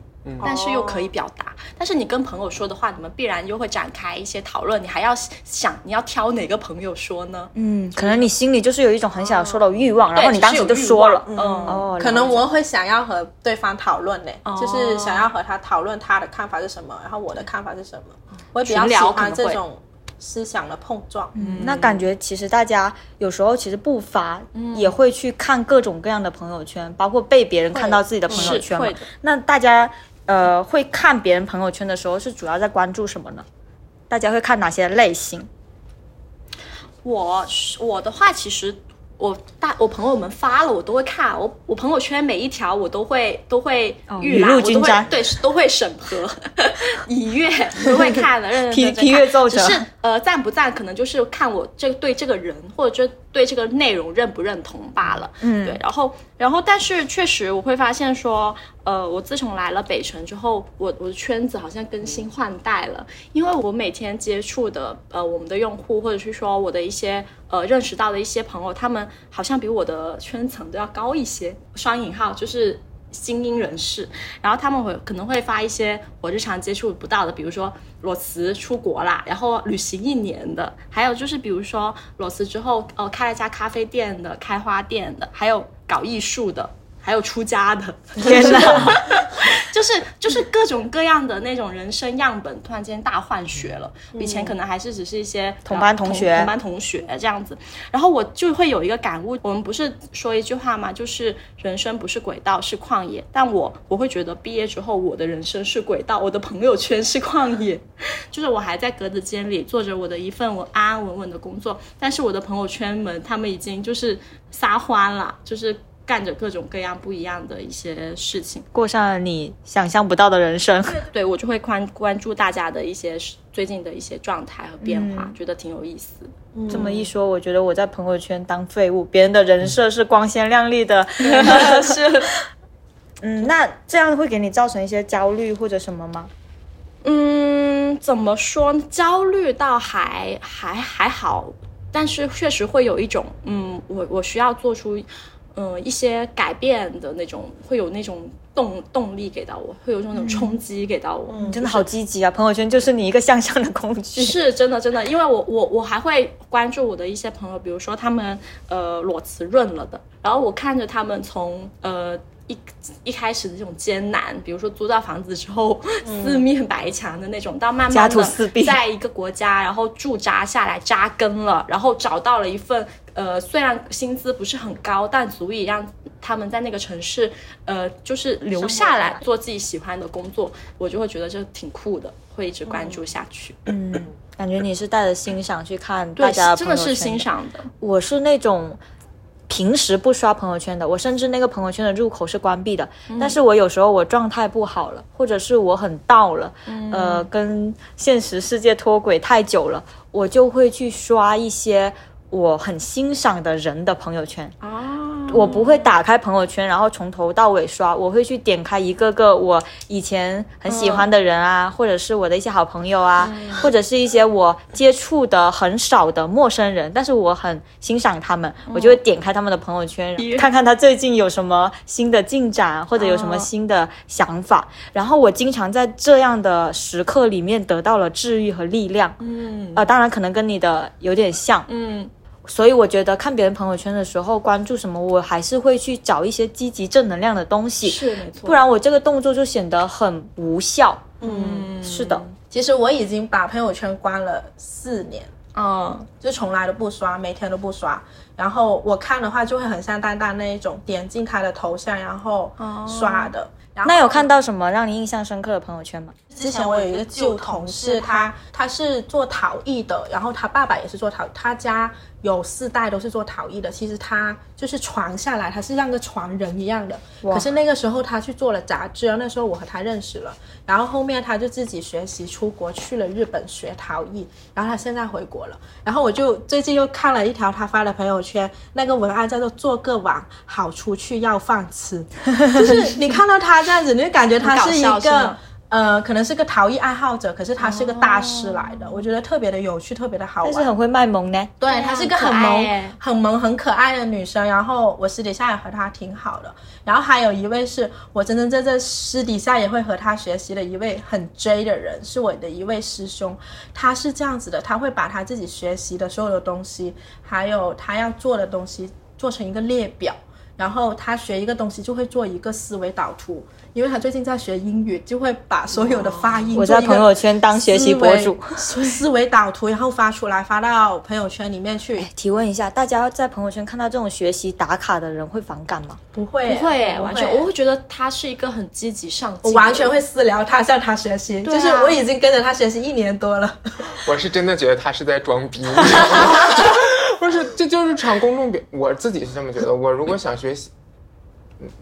但是又可以表达，但是你跟朋友说的话，你们必然又会展开一些讨论，你还要想你要挑哪个朋友说呢？嗯，可能你心里就是有一种很想说的欲望，然后你当时就说了。嗯。哦，可能我会想要和对方讨论呢，就是想要和他讨论他的看法是什么，然后我的看法是什么，我比较喜欢这种思想的碰撞。嗯，那感觉其实大家有时候其实不发，也会去看各种各样的朋友圈，包括被别人看到自己的朋友圈嘛。那大家。呃，会看别人朋友圈的时候，是主要在关注什么呢？大家会看哪些类型？我我的话，其实。我大我朋友们发了，我都会看。我我朋友圈每一条我都会都会预览，我都会对都会审核，一阅都会看的，认 批批阅奏折。只是呃赞不赞，可能就是看我这对这个人或者就对这个内容认不认同罢了。嗯，对。然后然后但是确实我会发现说，呃，我自从来了北城之后，我我的圈子好像更新换代了，因为我每天接触的呃我们的用户或者是说我的一些。呃，认识到的一些朋友，他们好像比我的圈层都要高一些，双引号就是精英人士。然后他们会可能会发一些我日常接触不到的，比如说裸辞出国啦，然后旅行一年的，还有就是比如说裸辞之后，呃，开了家咖啡店的，开花店的，还有搞艺术的。还有出家的，天哪，就是就是各种各样的那种人生样本，突然间大换血了。以前可能还是只是一些同班同学、同班同学这样子，然后我就会有一个感悟。我们不是说一句话吗？就是人生不是轨道，是旷野。但我我会觉得毕业之后，我的人生是轨道，我的朋友圈是旷野。就是我还在格子间里做着我的一份我安安稳稳的工作，但是我的朋友圈们他们已经就是撒欢了，就是。干着各种各样不一样的一些事情，过上了你想象不到的人生。对我就会关关注大家的一些最近的一些状态和变化，觉得挺有意思。这么一说，我觉得我在朋友圈当废物，别人的人设是光鲜亮丽的，是。嗯，那这样会给你造成一些焦虑或者什么吗？嗯，怎么说？焦虑倒还还还好，但是确实会有一种，嗯，我我需要做出。嗯，一些改变的那种，会有那种动动力给到我，会有那种冲击给到我。嗯，真的好积极啊！朋友圈就是你一个向上的工具。是真的，真的，因为我我我还会关注我的一些朋友，比如说他们呃裸辞润了的，然后我看着他们从呃。一一开始的这种艰难，比如说租到房子之后四面白墙的那种，到慢慢的在一个国家，然后驻扎下来扎根了，然后找到了一份呃虽然薪资不是很高，但足以让他们在那个城市呃就是留下来做自己喜欢的工作，我就会觉得这挺酷的，会一直关注下去。嗯，感觉你是带着欣赏去看大家真的是欣赏的，我是那种。平时不刷朋友圈的，我甚至那个朋友圈的入口是关闭的。但是我有时候我状态不好了，或者是我很到了，呃，跟现实世界脱轨太久了，我就会去刷一些我很欣赏的人的朋友圈。我不会打开朋友圈，然后从头到尾刷。我会去点开一个个我以前很喜欢的人啊，或者是我的一些好朋友啊，或者是一些我接触的很少的陌生人，但是我很欣赏他们，我就会点开他们的朋友圈，看看他最近有什么新的进展，或者有什么新的想法。然后我经常在这样的时刻里面得到了治愈和力量。嗯，啊，当然可能跟你的有点像。嗯。所以我觉得看别人朋友圈的时候，关注什么，我还是会去找一些积极正能量的东西，是没错，不然我这个动作就显得很无效。嗯，是的，其实我已经把朋友圈关了四年，嗯，就从来都不刷，每天都不刷。然后我看的话，就会很像蛋蛋那一种，点进他的头像然后刷的。然后那有看到什么让你印象深刻的朋友圈吗？之前我有一个旧同事，他他是做陶艺的，然后他爸爸也是做陶，他家有四代都是做陶艺的。其实他就是传下来，他是像个传人一样的。可是那个时候他去做了杂志，那时候我和他认识了，然后后面他就自己学习出国去了日本学陶艺，然后他现在回国了。然后我就最近又看了一条他发的朋友圈，那个文案叫做“做个碗好出去要饭吃”，就是你看到他这样子，你就感觉他是一个吗。呃，可能是个陶艺爱好者，可是他是个大师来的，我觉得特别的有趣，特别的好玩。但是很会卖萌呢。对，她是一个很萌耶、很萌、很可爱的女生。然后我私底下也和她挺好的。然后还有一位是我真真正正私底下也会和她学习的一位很 J 的人，是我的一位师兄。他是这样子的，他会把他自己学习的所有的东西，还有他要做的东西做成一个列表。然后他学一个东西就会做一个思维导图，因为他最近在学英语，就会把所有的发音我在朋友圈当学习博主。思维导图，然后发出来发到朋友圈里面去。提问一下，大家在朋友圈看到这种学习打卡的人会反感吗？不会，不会完全，我会觉得他是一个很积极上进，我完全会私聊他，向他学习。就是我已经跟着他学习一年多了。我是真的觉得他是在装逼，不是，这就是场公众表，我自己是这么觉得。我如果想学习，嗯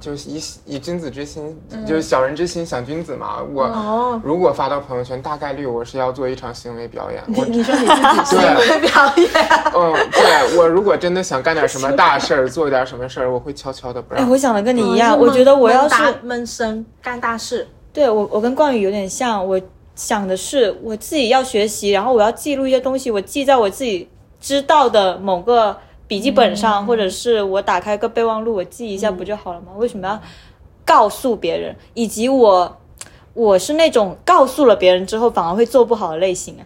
就是以以君子之心，就是小人之心想君子嘛。我、哦如果发到朋友圈，大概率我是要做一场行为表演。我你说你自己 是对会表演，嗯，对我如果真的想干点什么大事儿，做点什么事儿，我会悄悄的不让哎，我想的跟你一样，哦我觉得我要是闷声干大事，对我，我跟冠宇有点像。我想的是，我自己要学习，然后我要记录一些东西，我记在我自己知道的某个笔记本上，或者是我打开个备忘录，我记一下不就好了吗？为什么要告诉别人？以及我，我是那种告诉了别人之后反而会做不好的类型啊。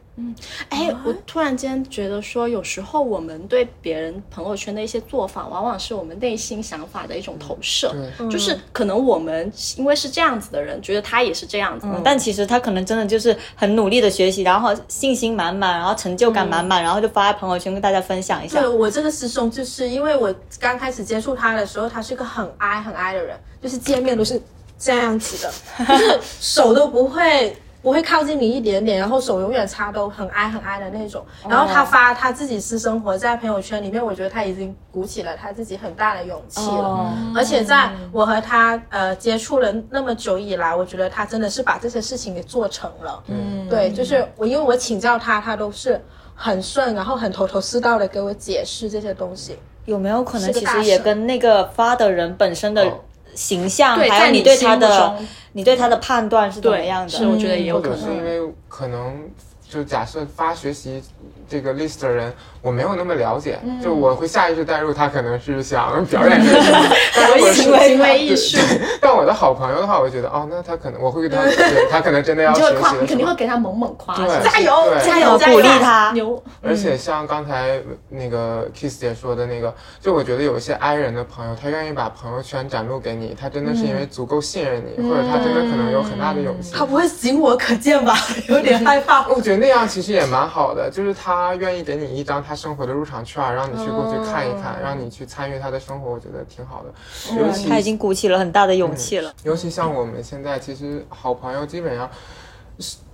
哎，我突然间觉得说，有时候我们对别人朋友圈的一些做法，往往是我们内心想法的一种投射。嗯就是可能我们因为是这样子的人，觉得他也是这样子的。但其实他可能真的就是很努力的学习，然后信心满满，然后成就感满满，然后就发在朋友圈跟大家分享一下对。我这个师兄，就是因为我刚开始接触他的时候，他是个很 I 很 I 的人，就是见面都是这样子的，就是手都不会不会靠近你一点点，然后手永远插都很挨很挨的那种。然后他发他自己私生活在朋友圈里面，我觉得他已经鼓起了他自己很大的勇气了。哦而且在我和他呃接触了那么久以来，我觉得他真的是把这些事情给做成了。嗯，对，就是我，因为我请教他，他都是很顺，然后很头头是道的给我解释这些东西。有没有可能其实也跟那个发的人本身的哦形象，还有你对他的你对他的判断是怎么样的？是我觉得也有可能是因为可能就假设发学习这个 list 的人，我没有那么了解，就我会下意识带入他可能是想表演这个事情，但如果是行为行为艺术，但我的好朋友的话，我会觉得哦，那他可能我会给他，对他可能真的要学习的你肯定会。给他猛猛夸，对加油，加油，加油！鼓励他。牛。而且像刚才那个 Kiss 姐说的那个，就我觉得有一些 i 人的朋友，他愿意把朋友圈展露给你，他真的是因为足够信任你，或者他真的可能有很大的勇气。他不会仅我可见吧？有点害怕。我觉得那样其实也蛮好的，就是他愿意给你一张他生活的入场券，让你去过去看一看，让你去参与他的生活，我觉得挺好的。尤其他已经鼓起了很大的勇气了。尤其像我们现在，其实好朋友基本上是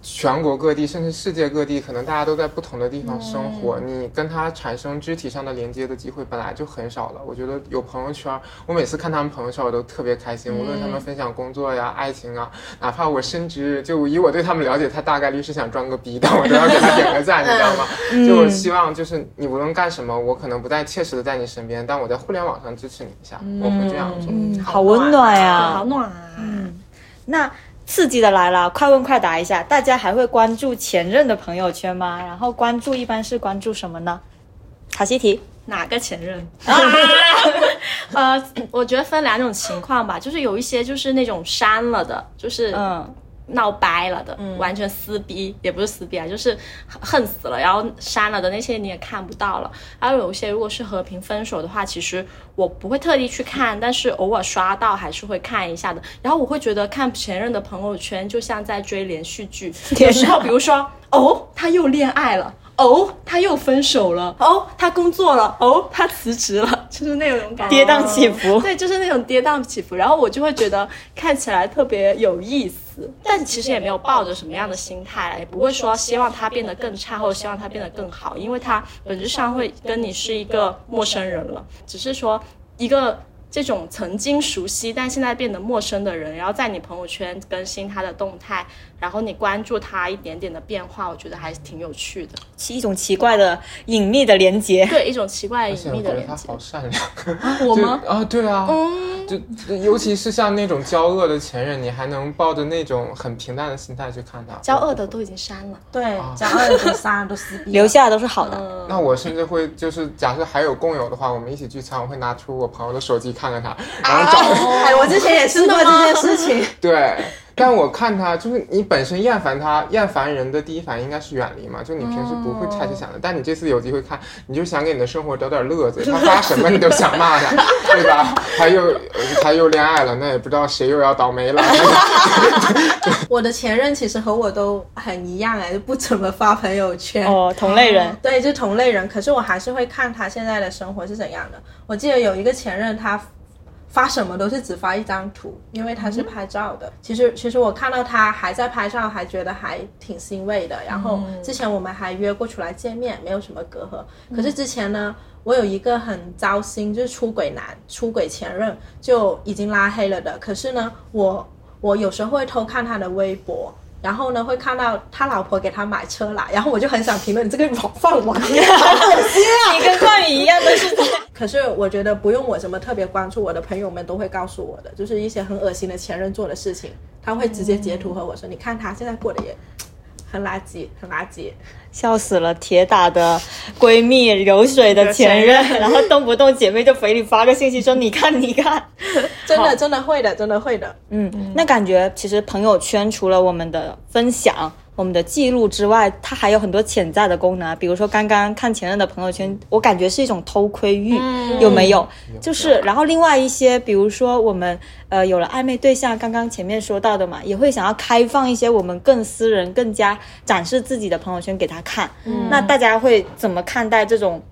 全国各地，甚至世界各地，可能大家都在不同的地方生活，你跟他产生肢体上的连接的机会本来就很少了。我觉得有朋友圈，我每次看他们朋友圈，我都特别开心，无论他们分享工作呀、爱情啊，哪怕我深知，就以我对他们了解，他大概率是想装个逼，但我都要给他点个赞，你知道吗？就我希望，就是你无论干什么，我可能不再切实的在你身边，但我在互联网上支持你一下，我会这样做。嗯，好温暖呀、好暖啊！那刺激的来了，快问快答一下，大家还会关注前任的朋友圈吗？然后关注一般是关注什么呢？考习题，哪个前任？呃，我觉得分两种情况吧，就是有一些就是那种删了的，就是嗯，闹掰了的，完全撕逼，也不是撕逼啊，就是恨死了，然后删了的那些你也看不到了。然后有一些如果是和平分手的话，其实我不会特地去看，但是偶尔刷到还是会看一下的。然后我会觉得看前任的朋友圈就像在追连续剧，有时候比如说哦他又恋爱了。哦，他又分手了，哦，他工作了，哦，他辞职了，就是那种感觉，跌宕起伏。对，就是那种跌宕起伏。然后我就会觉得看起来特别有意思，但其实也没有抱着什么样的心态，也不会说希望他变得更差，或者希望他变得更好，因为他本质上会跟你是一个陌生人了，只是说一个。这种曾经熟悉但现在变得陌生的人，然后在你朋友圈更新他的动态，然后你关注他一点点的变化，我觉得还是挺有趣的。一种奇怪的隐秘的连接。对，一种奇怪而隐秘且 我觉得他的连接。好善良。我吗？啊，对啊，嗯，就就尤其是像那种交恶的前任，你还能抱着那种很平淡的心态去看他。交恶的都已经删了。对，交恶的都删了都撕逼，留下的都是好的。那我甚至会就是，假设还有共有的话，我们一起聚餐，我会拿出我朋友的手机看看他，然后找。哎，我之前也试过这件事情。对，但我看他就是你本身厌烦他，厌烦人的第一反应应该是远离嘛，就你平时不会太去想的，但你这次有机会看，你就想给你的生活找点乐子，他发什么你都想骂他，对吧？他又他又恋爱了，那也不知道谁又要倒霉了。我的前任其实和我都很一样哎，就不怎么发朋友圈。哦，同类人。对，就同类人，可是我还是会看他现在的生活是怎样的。我记得有一个前任，他发什么都是只发一张图，因为他是拍照的。其实，其实我看到他还在拍照，还觉得还挺欣慰的。然后之前我们还约过出来见面，没有什么隔阂。可是之前呢，我有一个很糟心，就是出轨男、出轨前任就已经拉黑了的。可是呢，我我有时候会偷看他的微博。然后呢，会看到他老婆给他买车啦，然后我就很想评论你这个软饭碗，好恶心啊！你跟冠宇一样，的是在可是我觉得不用我什么特别关注，我的朋友们都会告诉我的，就是一些很恶心的前任做的事情，他会直接截图和我说：“你看他现在过得也很垃圾，很垃圾。笑死了，铁打的闺蜜流水的前任，然后动不动姐妹就给你发个信息说你看你看，” 真的，真的会的，真的会的。嗯，那感觉其实朋友圈除了我们的分享、我们的记录之外，它还有很多潜在的功能啊。比如说刚刚看前任的朋友圈，我感觉是一种偷窥欲，有没有？就是，然后另外一些，比如说我们呃有了暧昧对象，刚刚前面说到的嘛，也会想要开放一些我们更私人、更加展示自己的朋友圈给他看。那大家会怎么看待这种？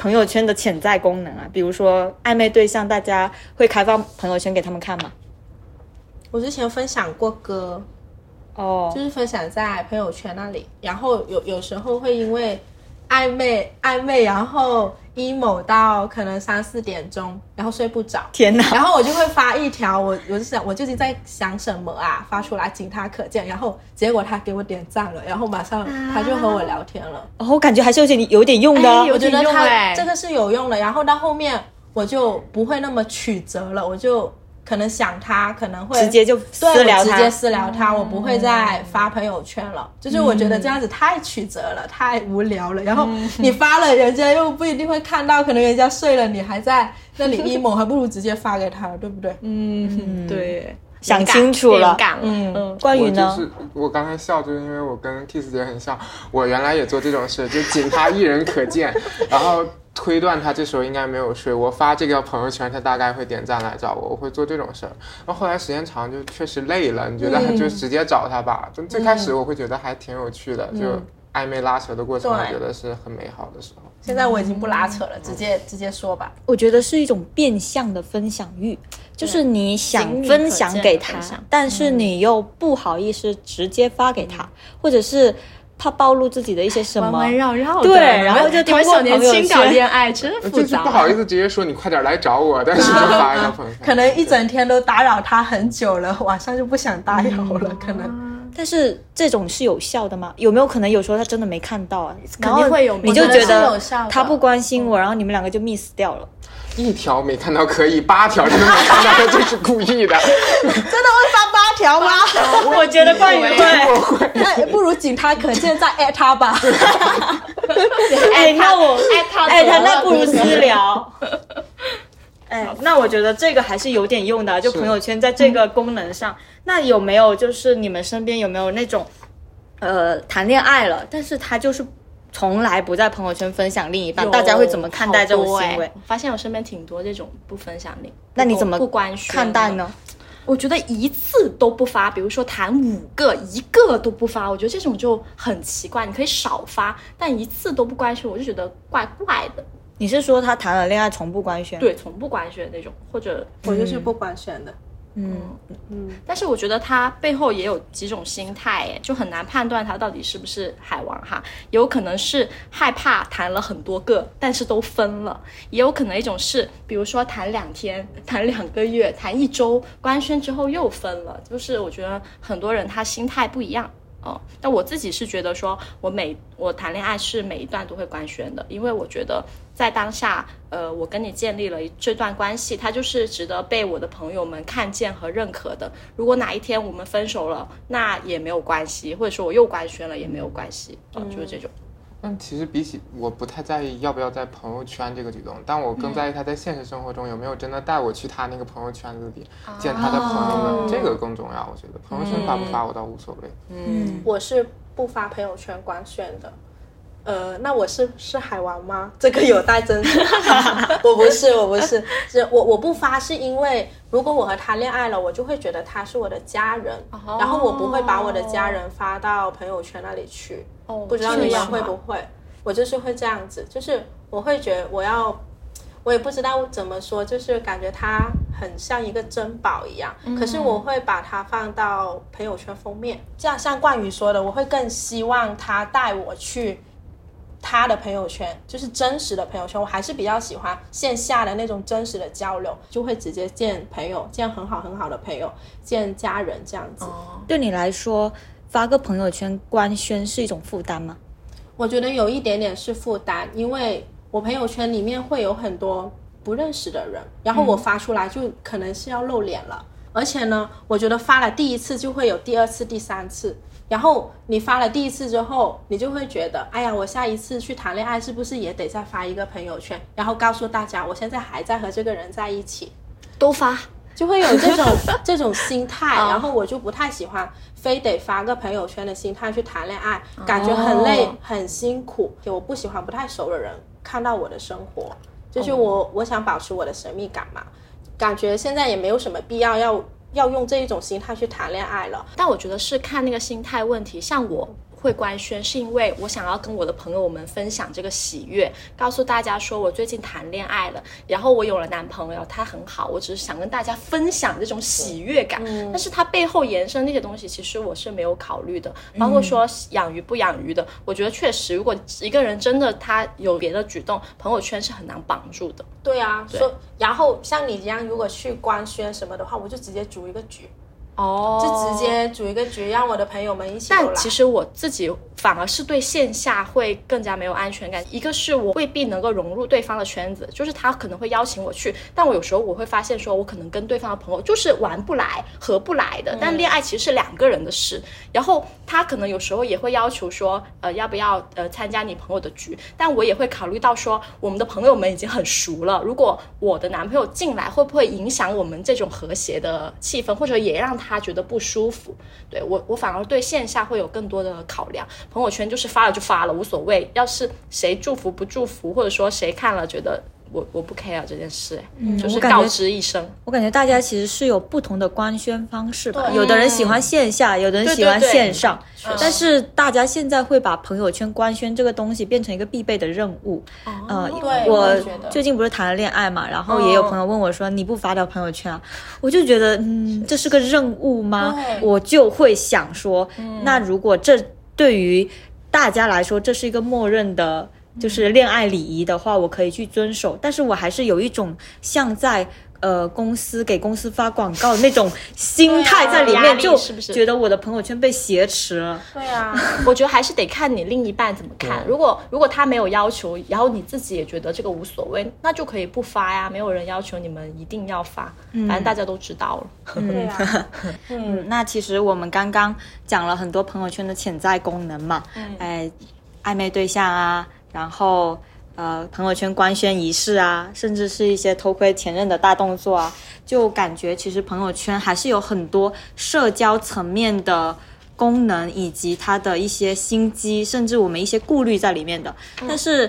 朋友圈的潜在功能啊，比如说暧昧对象，大家会开放朋友圈给他们看吗？我之前分享过歌，哦，就是分享在朋友圈那里，然后有有时候会因为暧昧暧昧，然后 emo 到可能三四点钟，然后睡不着。天哪！然后我就会发一条，我我就想我究竟在想什么啊？发出来仅他可见。然后结果他给我点赞了，然后马上他就和我聊天了。哦，我感觉还是有点有点用的哦。哎有点用我觉得他哎这个是有用的。然后到后面我就不会那么曲折了，我就可能想他，可能会直接就私聊他直接私聊他，我不会再发朋友圈了。就是我觉得这样子太曲折了，太无聊了。然后你发了，人家又不一定会看到，可能人家睡了，你还在那里 emo，还不如直接发给他，对不对？嗯，对，想清楚了。感嗯。嗯，关于呢？就？是我刚才笑，就是因为我跟 Kiss 姐很像，我原来也做这种事，就仅他一人可见，然后推断他这时候应该没有睡，我发这个朋友圈，他大概会点赞来找我，我会做这种事儿。然后后来时间长就确实累了，你觉得就直接找他吧。就最开始我会觉得还挺有趣的，就暧昧拉扯的过程，我觉得是很美好的时候。现在我已经不拉扯了，直接直接说吧。我觉得是一种变相的分享欲，就是你想分享给他但是你又不好意思直接发给他，或者是怕暴露自己的一些什么弯弯。绕绕。对然后就通过小年轻朋友圈搞恋爱真。不好意思直接说你快点来找我，但是就发一条朋友圈。可能一整天都打扰他很久了，晚上就不想打扰了，可能。但是这种是有效的吗？有没有可能有时候他真的没看到啊？肯定会有你就觉得他不关心我，然后你们两个就 miss 掉了。一条没看到可以，八条真的没看到，他就是故意的。真的会发八条吗？我觉得冠宇会，那不如仅他可见再艾他吧。哎，那我艾他艾，他那不如私聊。哎，那我觉得这个还是有点用的，就是朋友圈在这个功能上。那有没有就是你们身边有没有那种，呃，谈恋爱了，但是他就是从来不在朋友圈分享另一半，大家会怎么看待这种行为？我发现我身边挺多这种不分享的，那你怎么不官宣看待呢？我觉得一次都不发，比如说谈五个，一个都不发，我觉得这种就很奇怪。你可以少发，但一次都不官宣，我就觉得怪怪的。你是说他谈了恋爱从不官宣？，对，从不官宣那种，或者我就是不官宣的。嗯，但是我觉得他背后也有几种心态，哎，就很难判断他到底是不是海王哈。有可能是害怕谈了很多个，但是都分了；也有可能一种是，比如说谈两天、谈两个月、谈一周，官宣之后又分了。就是我觉得很多人他心态不一样。哦，但我自己是觉得说，我每我谈恋爱是每一段都会官宣的，因为我觉得在当下，呃，我跟你建立了这段关系，它就是值得被我的朋友们看见和认可的。如果哪一天我们分手了，那也没有关系，或者说我又官宣了也没有关系，啊、就是这种。但其实比起我不太在意要不要在朋友圈这个举动，但我更在意他在现实生活中有没有真的带我去他那个朋友圈子里见他的朋友们，这个更重要。我觉得朋友圈发不发我倒无所谓。嗯，我是不发朋友圈官宣的。呃，那我是是海王吗？这个有待斟酌。我不是，我不是，是我我不发是因为如果我和他恋爱了，我就会觉得他是我的家人，然后我不会把我的家人发到朋友圈那里去。哦不知道你们会不会？我就是会这样子，就是我会觉得我要，我也不知道怎么说，就是感觉他很像一个珍宝一样。可是我会把它放到朋友圈封面，这样像冠宇说的，我会更希望他带我去。他的朋友圈就是真实的朋友圈，我还是比较喜欢线下的那种真实的交流，就会直接见朋友，见很好很好的朋友，见家人这样子。对你来说，发个朋友圈官宣是一种负担吗？我觉得有一点点是负担，因为我朋友圈里面会有很多不认识的人，然后我发出来就可能是要露脸了，而且呢，我觉得发了第一次就会有第二次、第三次，然后你发了第一次之后，你就会觉得，哎呀，我下一次去谈恋爱是不是也得再发一个朋友圈，然后告诉大家我现在还在和这个人在一起，都发。就会有这种这种心态，然后我就不太喜欢非得发个朋友圈的心态去谈恋爱，感觉很累、哦很辛苦。就我不喜欢不太熟的人看到我的生活，就是我、我想保持我的神秘感嘛，感觉现在也没有什么必要要要用这一种心态去谈恋爱了。但我觉得是看那个心态问题。像我会官宣，是因为我想要跟我的朋友们分享这个喜悦，告诉大家说我最近谈恋爱了，然后我有了男朋友，他很好，我只是想跟大家分享这种喜悦感。但是它背后延伸那些东西，其实我是没有考虑的，包括说养鱼不养鱼的。我觉得确实，如果一个人真的他有别的举动，朋友圈是很难绑住的。对啊，说然后像你一样，如果去官宣什么的话，我就直接组一个局，哦就直接组一个局，让我的朋友们一起。但其实我自己反而是对线下会更加没有安全感。一个是我未必能够融入对方的圈子，就是他可能会邀请我去，但我有时候我会发现说，我可能跟对方的朋友就是玩不来、合不来的。但恋爱其实是两个人的事，然后他可能有时候也会要求说，呃，要不要呃参加你朋友的局？但我也会考虑到说，我们的朋友们已经很熟了，如果我的男朋友进来，会不会影响我们这种和谐的气氛，或者也让他他觉得不舒服？对我，我反而对线下会有更多的考量。朋友圈就是发了就发了，无所谓。要是谁祝福不祝福，或者说谁看了觉得我我不 care 这件事，就是我感觉告知一声。我感觉大家其实是有不同的官宣方式吧，有的人喜欢线下，有的人喜欢对对线上，但是大家现在会把朋友圈官宣这个东西变成一个必备的任务。呃，我最近不是谈了恋爱嘛，然后也有朋友问我说：“你不发条朋友圈啊？”我就觉得，嗯，这是个任务吗？我就会想说，那如果这对于大家来说，这是一个默认的。就是恋爱礼仪的话，我可以去遵守，但是我还是有一种像在呃公司给公司发广告那种心态在里面，啊就觉得我的朋友圈被挟持了。对啊，我觉得还是得看你另一半怎么看。如果如果他没有要求，然后你自己也觉得这个无所谓，那就可以不发呀。没有人要求你们一定要发，反正大家都知道了。嗯，那其实我们刚刚讲了很多朋友圈的潜在功能嘛，哎，暧昧对象啊，然后呃朋友圈官宣仪式啊，甚至是一些偷窥前任的大动作啊，就感觉其实朋友圈还是有很多社交层面的。功能以及它的一些心机，甚至我们一些顾虑在里面的。但是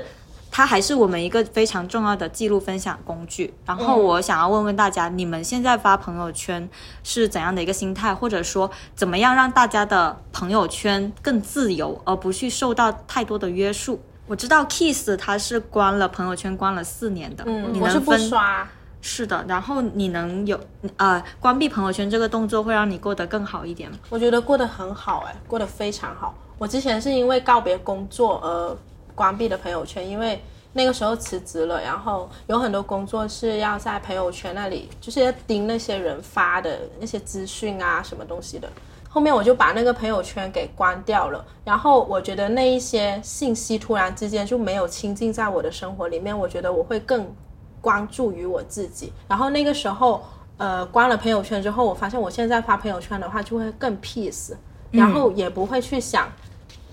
它还是我们一个非常重要的记录分享工具。然后我想要问问大家，你们现在发朋友圈是怎样的一个心态，或者说怎么样让大家的朋友圈更自由，而不去受到太多的约束？我知道 Kiss 他是关了朋友圈关了四年的，嗯，我是不你能分刷。是的，然后你能有呃关闭朋友圈这个动作，会让你过得更好一点吗？我觉得过得很好、哎，过得非常好。我之前是因为告别工作而关闭的朋友圈，因为那个时候辞职了，然后有很多工作是要在朋友圈那里，就是要盯那些人发的那些资讯啊，什么东西的。后面我就把那个朋友圈给关掉了，然后我觉得那一些信息突然之间就没有亲近在我的生活里面，我觉得我会更关注于我自己。然后那个时候，呃，关了朋友圈之后，我发现我现在发朋友圈的话就会更 peace，然后也不会去想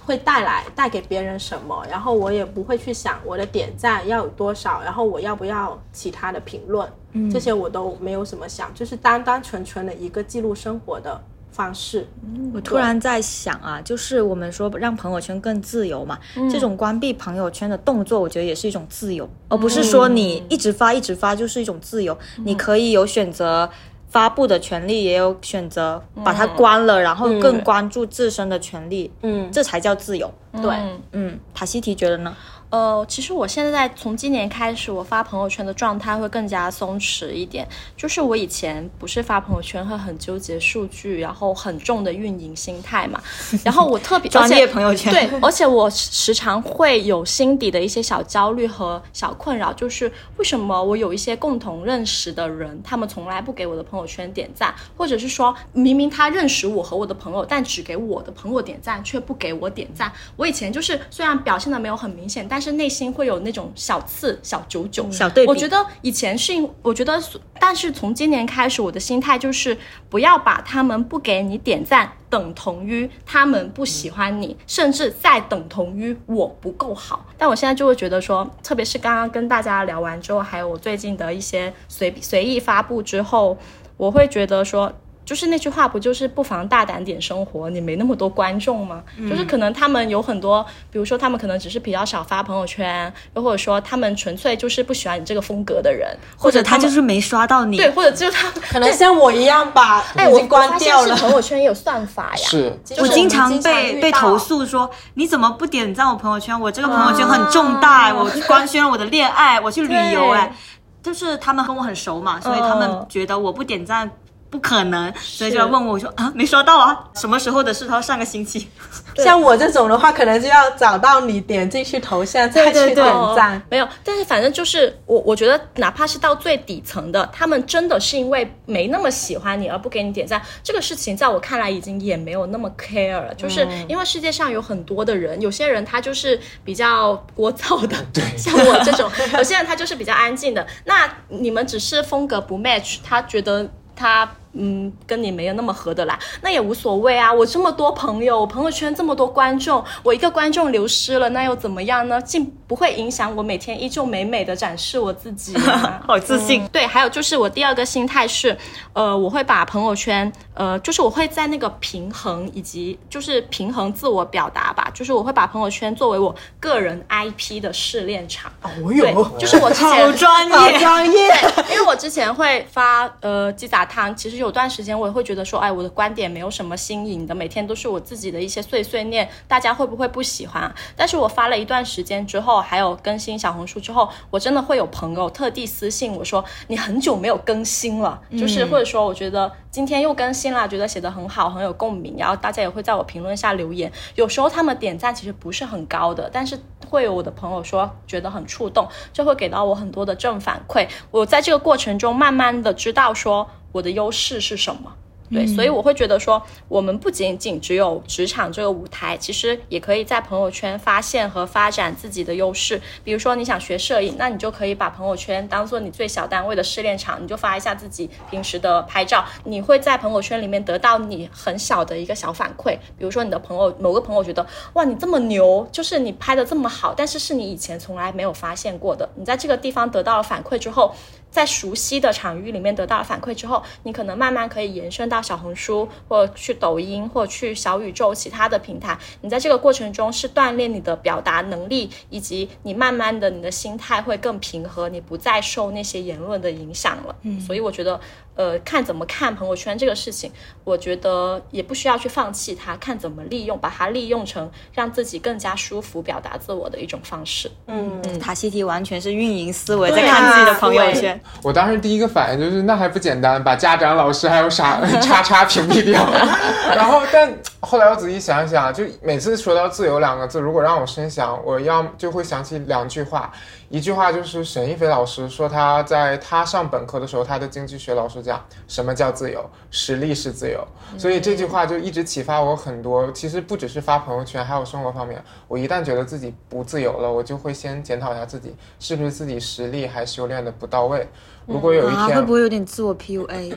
会带来带给别人什么，然后我也不会去想我的点赞要有多少，然后我要不要其他的评论，这些我都没有什么想，就是单单纯纯的一个记录生活的方式。我突然在想啊，就是我们说让朋友圈更自由嘛，这种关闭朋友圈的动作，我觉得也是一种自由，而不是说你一直发一直发就是一种自由。你可以有选择发布的权利，也有选择把它关了，然后更关注自身的权利，嗯，这才叫自由。对，嗯，塔西提觉得呢？呃，其实我现在从今年开始，我发朋友圈的状态会更加松弛一点。就是我以前不是发朋友圈会很纠结数据，然后很重的运营心态嘛。然后我特别 专业朋友圈对，而且我时常会有心底的一些小焦虑和小困扰，就是为什么我有一些共同认识的人，他们从来不给我的朋友圈点赞，或者是说明明他认识我和我的朋友，但只给我的朋友点赞，却不给我点赞。我以前就是虽然表现的没有很明显，但是内心会有那种小刺、小九九、小对比我觉得以前是因，我觉得，但是从今年开始，我的心态就是不要把他们不给你点赞等同于他们不喜欢你，甚至再等同于我不够好。但我现在就会觉得说，特别是刚刚跟大家聊完之后，还有我最近的一些随随意发布之后，我会觉得说。就是那句话，不就是不妨大胆点生活？你没那么多观众吗？就是可能他们有很多，比如说他们可能只是比较少发朋友圈，又或者说他们纯粹就是不喜欢你这个风格的人，或者他们就是没刷到你，对，或者就是他们可能像我一样吧，哎，我关掉了。朋友圈也有算法呀。是就是我经常被被投诉说你怎么不点赞我朋友圈？我这个朋友圈很重大，我官宣了我的恋爱，我去旅游，对哎，就是他们跟我很熟嘛，所以他们嗯觉得我不点赞不可能，所以就要问我，我说啊没刷到啊，什么时候的事？他说上个星期。像我这种的话，可能就要找到你点进去头像再去点赞。没有，但是反正就是我，我觉得哪怕是到最底层的，他们真的是因为没那么喜欢你而不给你点赞，这个事情在我看来已经也没有那么 care 了。就是因为世界上有很多的人，有些人他就是比较聒噪的，像我这种；有些人他就是比较安静的。那你们只是风格不 match，他觉得他。嗯，跟你没有那么合得来，那也无所谓啊。我这么多朋友，我朋友圈这么多观众，我一个观众流失了，那又怎么样呢？进不会影响我每天依旧美美的展示我自己、啊。好自信。对，还有就是我第二个心态是，呃，我会把朋友圈，呃，就是我会在那个平衡以及就是平衡自我表达吧，就是我会把朋友圈作为我个人 IP 的试炼场。哦对，哟，就是我之前 好专好业，专业。因为我之前会发呃鸡杂汤，其实有段时间我也会觉得说，哎，我的观点没有什么新颖的，每天都是我自己的一些碎碎念，大家会不会不喜欢啊？但是我发了一段时间之后，还有更新小红书之后，我真的会有朋友特地私信我说，你很久没有更新了，就是或者说我觉得今天又更新了，觉得写的很好，很有共鸣，然后大家也会在我评论下留言，有时候他们点赞其实不是很高的，但是会有我的朋友说觉得很触动，就会给到我很多的正反馈。我在这个过程中慢慢的知道说我的优势是什么。对，所以我会觉得说，我们不仅仅只有职场这个舞台，其实也可以在朋友圈发现和发展自己的优势。比如说你想学摄影，那你就可以把朋友圈当做你最小单位的试炼场，你就发一下自己平时的拍照，你会在朋友圈里面得到你很小的一个小反馈。比如说你的朋友某个朋友觉得哇你这么牛，就是你拍的这么好，但是是你以前从来没有发现过的。你在这个地方得到了反馈之后，在熟悉的场域里面得到了反馈之后，你可能慢慢可以延伸到。到小红书，或者去抖音，或者去小宇宙其他的平台，你在这个过程中是锻炼你的表达能力，以及你慢慢的你的心态会更平和，你不再受那些言论的影响了。嗯，所以我觉得，呃，看怎么看朋友圈这个事情，我觉得也不需要去放弃它，看怎么利用，把它利用成让自己更加舒服表达自我的一种方式。嗯，塔西提完全是运营思维，在看自己的朋友圈。我当时第一个反应就是，那还不简单，把家长、老师还有啥 叉叉屏蔽掉。然后，但后来我仔细想一想，就每次说到自由两个字，如果让我深想，我要就会想起两句话。一句话就是沈一菲老师说他在他上本科的时候，他的经济学老师讲什么叫自由，实力是自由。所以这句话就一直启发我很多。其实不只是发朋友圈，还有生活方面。我一旦觉得自己不自由了，我就会先检讨一下自己是不是自己实力还修炼的不到位。如果有一啊，天，会不会有点自我 PUA？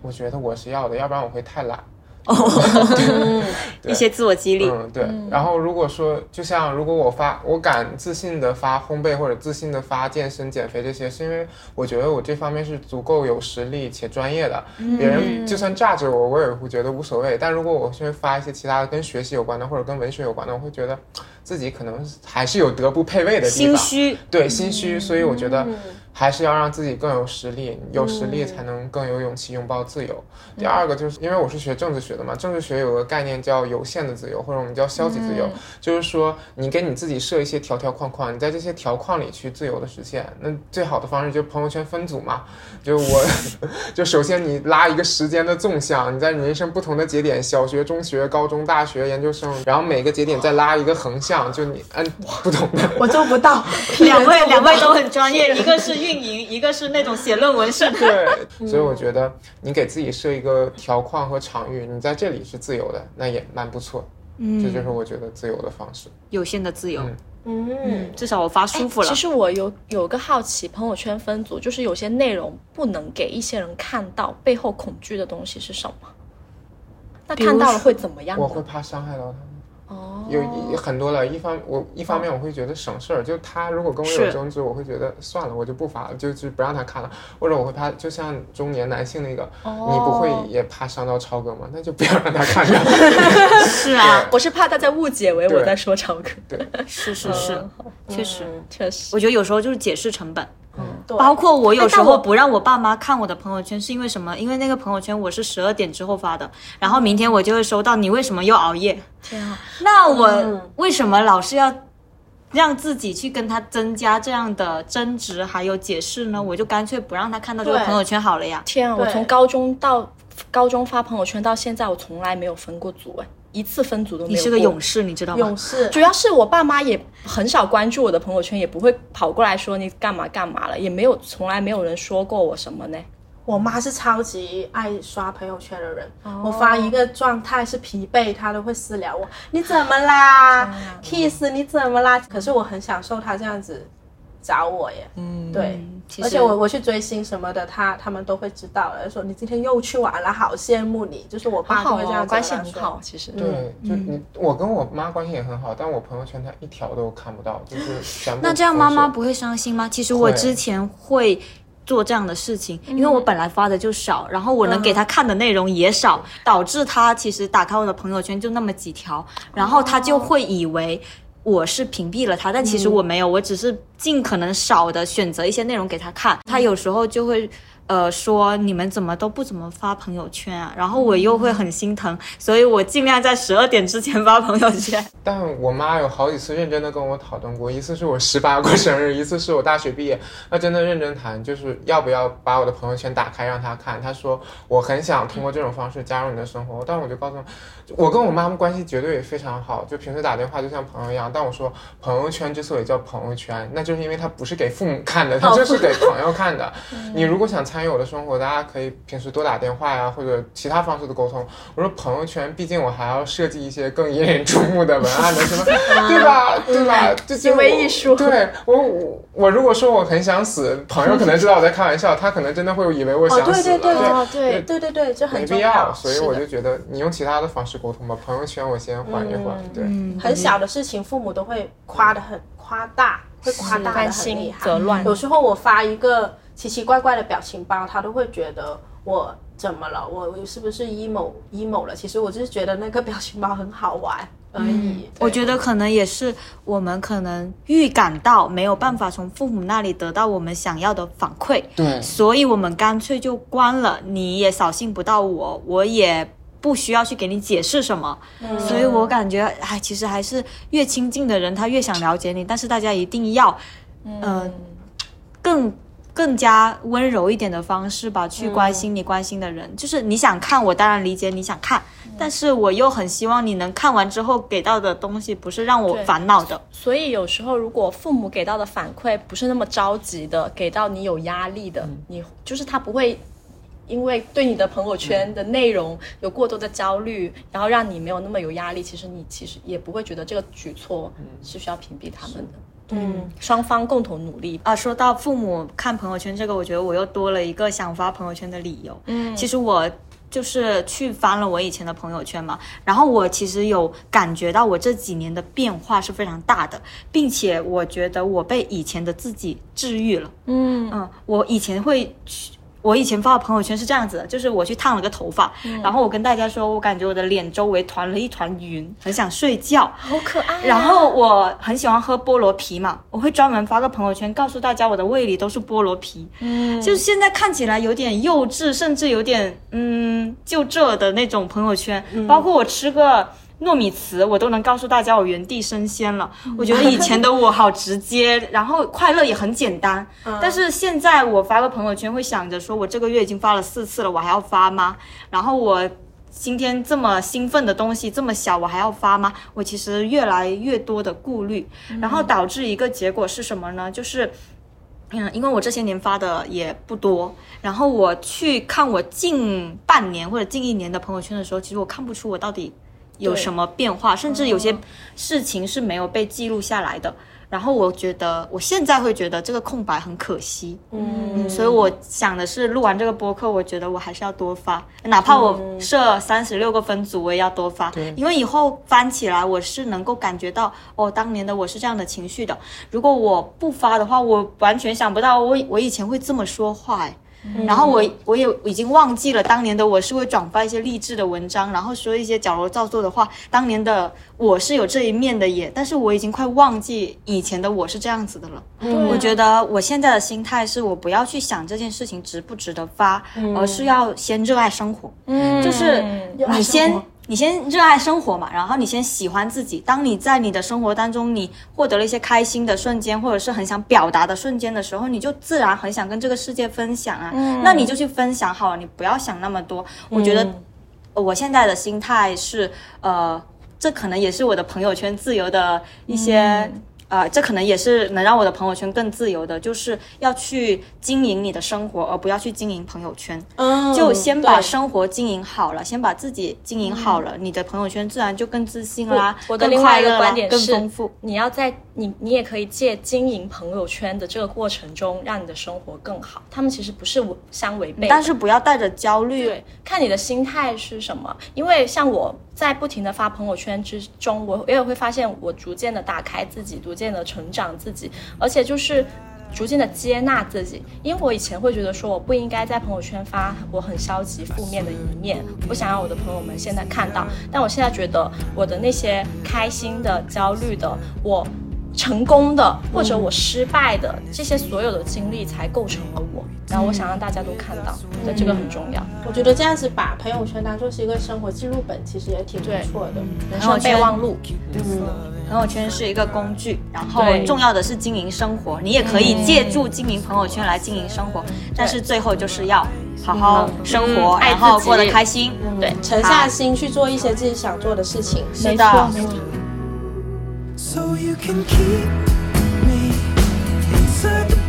我觉得我是要的，要不然我会太懒。一些自我激励。嗯，对。然后如果说，就像如果我发，我敢自信的发烘焙或者自信的发健身、减肥这些，是因为我觉得我这方面是足够有实力且专业的。别人就算炸着我，我也会觉得无所谓。但如果我去发一些其他的跟学习有关的或者跟文学有关的，我会觉得自己可能还是有德不配位的地方。心虚，对，心虚。所以我觉得还是要让自己更有实力，有实力才能更有勇气拥抱自由。第二个就是因为我是学政治学的嘛，政治学有个概念叫有限的自由，或者我们叫消极自由，就是说你给你自己设一些条条框框，你在这些条框里去自由的实现。那最好的方式就是朋友圈分组嘛，就我 就首先你拉一个时间的纵向，你在人生不同的节点，小学、中学、高中、大学、研究生，然后每个节点再拉一个横向，就你按不同的。我做不到。两位两位都很专业，一个是运营，一个是那种写论文式的。对，所以我觉得你给自己设一个条框和场域，你在这里是自由的，那也蛮不错。嗯，这就是我觉得自由的方式。有限的自由，嗯嗯，至少我发舒服了。其实我有有个好奇，朋友圈分组就是有些内容不能给一些人看到，背后恐惧的东西是什么？那看到了会怎么样？我会怕伤害到他有一很多了，一方我一方面我会觉得省事儿，就他如果跟我有争执，我会觉得算了，我就不发了，就就不让他看了，或者我会怕，就像中年男性那个，哦你不会也怕伤到超哥吗？那就不要让他看着。是啊，我是怕大家误解为我在说超哥。对是是是，确实，确实，我觉得有时候就是解释成本。对包括我有时候不让我爸妈看我的朋友圈，是因为什么？因为那个朋友圈我是十二点之后发的，然后明天我就会收到你为什么又熬夜？天啊！那我为什么老是要让自己去跟他增加这样的争执还有解释呢？我就干脆不让他看到这个朋友圈好了呀。天啊！我从高中到高中发朋友圈到现在，我从来没有分过组，哎，一次分组都没有。你是个勇。士，你知道吗勇？士主要是我爸妈也很少关注我的朋友圈，也不会跑过来说你干嘛干嘛了，也没有从来没有人说过我什么呢。我妈是超级爱刷朋友圈的人，我发一个状态是疲惫，她都会私聊我，你怎么啦？Kiss 你怎么啦？可是我很享受她这样子找我耶，嗯，对，而且我我去追星什么的，他他们都会知道的，说你今天又去玩了，好羡慕你，就是我爸就好哦，会这样子关系很好，其实。对，就你我跟我妈关系也很好，但我朋友圈她一条都看不到，就是。那这样妈妈不会伤心吗？其实我之前会。做这样的事情，因为我本来发的就少，然后我能给他看的内容也少，导致他其实打开我的朋友圈就那么几条，然后他就会以为我是屏蔽了他，但其实我没有，我只是尽可能少的选择一些内容给他看。他有时候就会。呃，说你们怎么都不怎么发朋友圈啊？然后我又会很心疼，所以我尽量在十二点之前发朋友圈。但我妈有好几次认真的跟我讨论过，一次是我十八过生日，一次是我大学毕业，那真的认真谈，就是要不要把我的朋友圈打开让她看。她说我很想通过这种方式加入你的生活，但我就告诉她，我跟我妈妈关系绝对也非常好，就平时打电话就像朋友一样。但我说朋友圈之所以叫朋友圈，那就是因为它不是给父母看的，它就是给朋友看的。你如果想参与我的生活，大家可以平时多打电话呀，或者其他方式的沟通。我说朋友圈，毕竟我还要设计一些更引人注目的文案的什么，对吧？对吧？这行为艺术对我我我如果说我很想死，朋友可能知道我在开玩笑，他可能真的会以为我想死了。对对哦对对对对，这很没重必要，所以我就觉得你用其他的方式沟通吧。朋友圈我先缓一缓，对。很小的事情，父母都会夸的很夸大，会夸大的很厉害。有时候我发一个奇奇怪怪的表情包，他都会觉得我怎么了？我我是不是 emo emo 了？其实我就是觉得那个表情包很好玩而已。我觉得可能也是我们可能预感到没有办法从父母那里得到我们想要的反馈，对所以我们干脆就关了，你也扫兴不到我，我也不需要去给你解释什么。所以我感觉，哎，其实还是越亲近的人，他越想了解你，但是大家一定要，呃，更。更加温柔一点的方式吧，去关心你关心的人。就是你想看，我当然理解你想看，但是我又很希望你能看完之后给到的东西不是让我烦恼的。所以有时候，如果父母给到的反馈不是那么着急的，给到你有压力的，你就是他不会因为对你的朋友圈的内容有过多的焦虑，然后让你没有那么有压力。其实你其实也不会觉得这个举措是需要屏蔽他们的。嗯，双方共同努力。啊，说到父母看朋友圈这个，我觉得我又多了一个想发朋友圈的理由。嗯，其实我就是去翻了我以前的朋友圈嘛，然后我其实有感觉到我这几年的变化是非常大的，并且我觉得我被以前的自己治愈了。嗯嗯，我以前会去。我以前发的朋友圈是这样子的，就是我去烫了个头发，然后我跟大家说，我感觉我的脸周围团了一团云，很想睡觉。好可爱、啊。然后我很喜欢喝菠萝啤嘛，我会专门发个朋友圈告诉大家我的胃里都是菠萝啤。嗯，就是现在看起来有点幼稚，甚至有点嗯就这的那种朋友圈，包括我吃个。糯米糍，我都能告诉大家我原地升仙了。我觉得以前的我好直接，然后快乐也很简单。但是现在我发个朋友圈会想着说，我这个月已经发了四次了，我还要发吗？然后我今天这么兴奋的东西这么小，我还要发吗？我其实越来越多的顾虑，然后导致一个结果是什么呢？就是。嗯，因为我这些年发的也不多，然后我去看我近半年或者近一年的朋友圈的时候，其实我看不出我到底有什么变化，甚至有些事情是没有被记录下来的。然后我觉得，我现在会觉得这个空白很可惜。嗯，所以我想的是，录完这个播客，我觉得我还是要多发，哪怕我设三十六个分组，我也要多发。对因为以后翻起来，我是能够感觉到，哦，当年的我是这样的情绪的。如果我不发的话，我完全想不到我我以前会这么说话哎。然后我我也已经忘记了当年的我是会转发一些励志的文章，然后说一些矫揉造作的话。当年的我是有这一面的也，但是我已经快忘记以前的我是这样子的了。我觉得我现在的心态是我不要去想这件事情值不值得发，而是要先热爱生活。嗯，就是你先。你先热爱生活嘛，然后你先喜欢自己。当你在你的生活当中，你获得了一些开心的瞬间，或者是很想表达的瞬间的时候，你就自然很想跟这个世界分享啊。那你就去分享好了，你不要想那么多。我觉得我现在的心态是，呃，这可能也是我的朋友圈自由的一些。呃，这可能也是能让我的朋友圈更自由的，就是要去经营你的生活，而不要去经营朋友圈。嗯就先把生活经营好了，先把自己经营好了，你的朋友圈自然就更自信啦，我的更另外一个观点是丰富。，你要在你你也可以借经营朋友圈的这个过程中，让你的生活更好。他们其实不是相违背，但是不要带着焦虑。对，看你的心态是什么。因为像我在不停的发朋友圈之中，我也会发现我逐渐的打开自己，逐渐的成长自己，而且就是。逐渐的接纳自己，因为我以前会觉得说我不应该在朋友圈发我很消极负面的一面，我不想让我的朋友们现在看到。但我现在觉得我的那些开心的、焦虑的，我成功的或者我失败的这些所有的经历才构成了我。然后我想让大家都看到，我觉得这个很重要。我觉得这样子把朋友圈当做是一个生活记录本，其实也挺不错的。人生备忘录，嗯朋友圈是一个工具，然后重要的是经营生活。你也可以借助经营朋友圈来经营生活，但是最后就是要好好生活，然后过得开心。对，沉下心去做一些自己想做的事情。是的，没错 so you can keep me inside the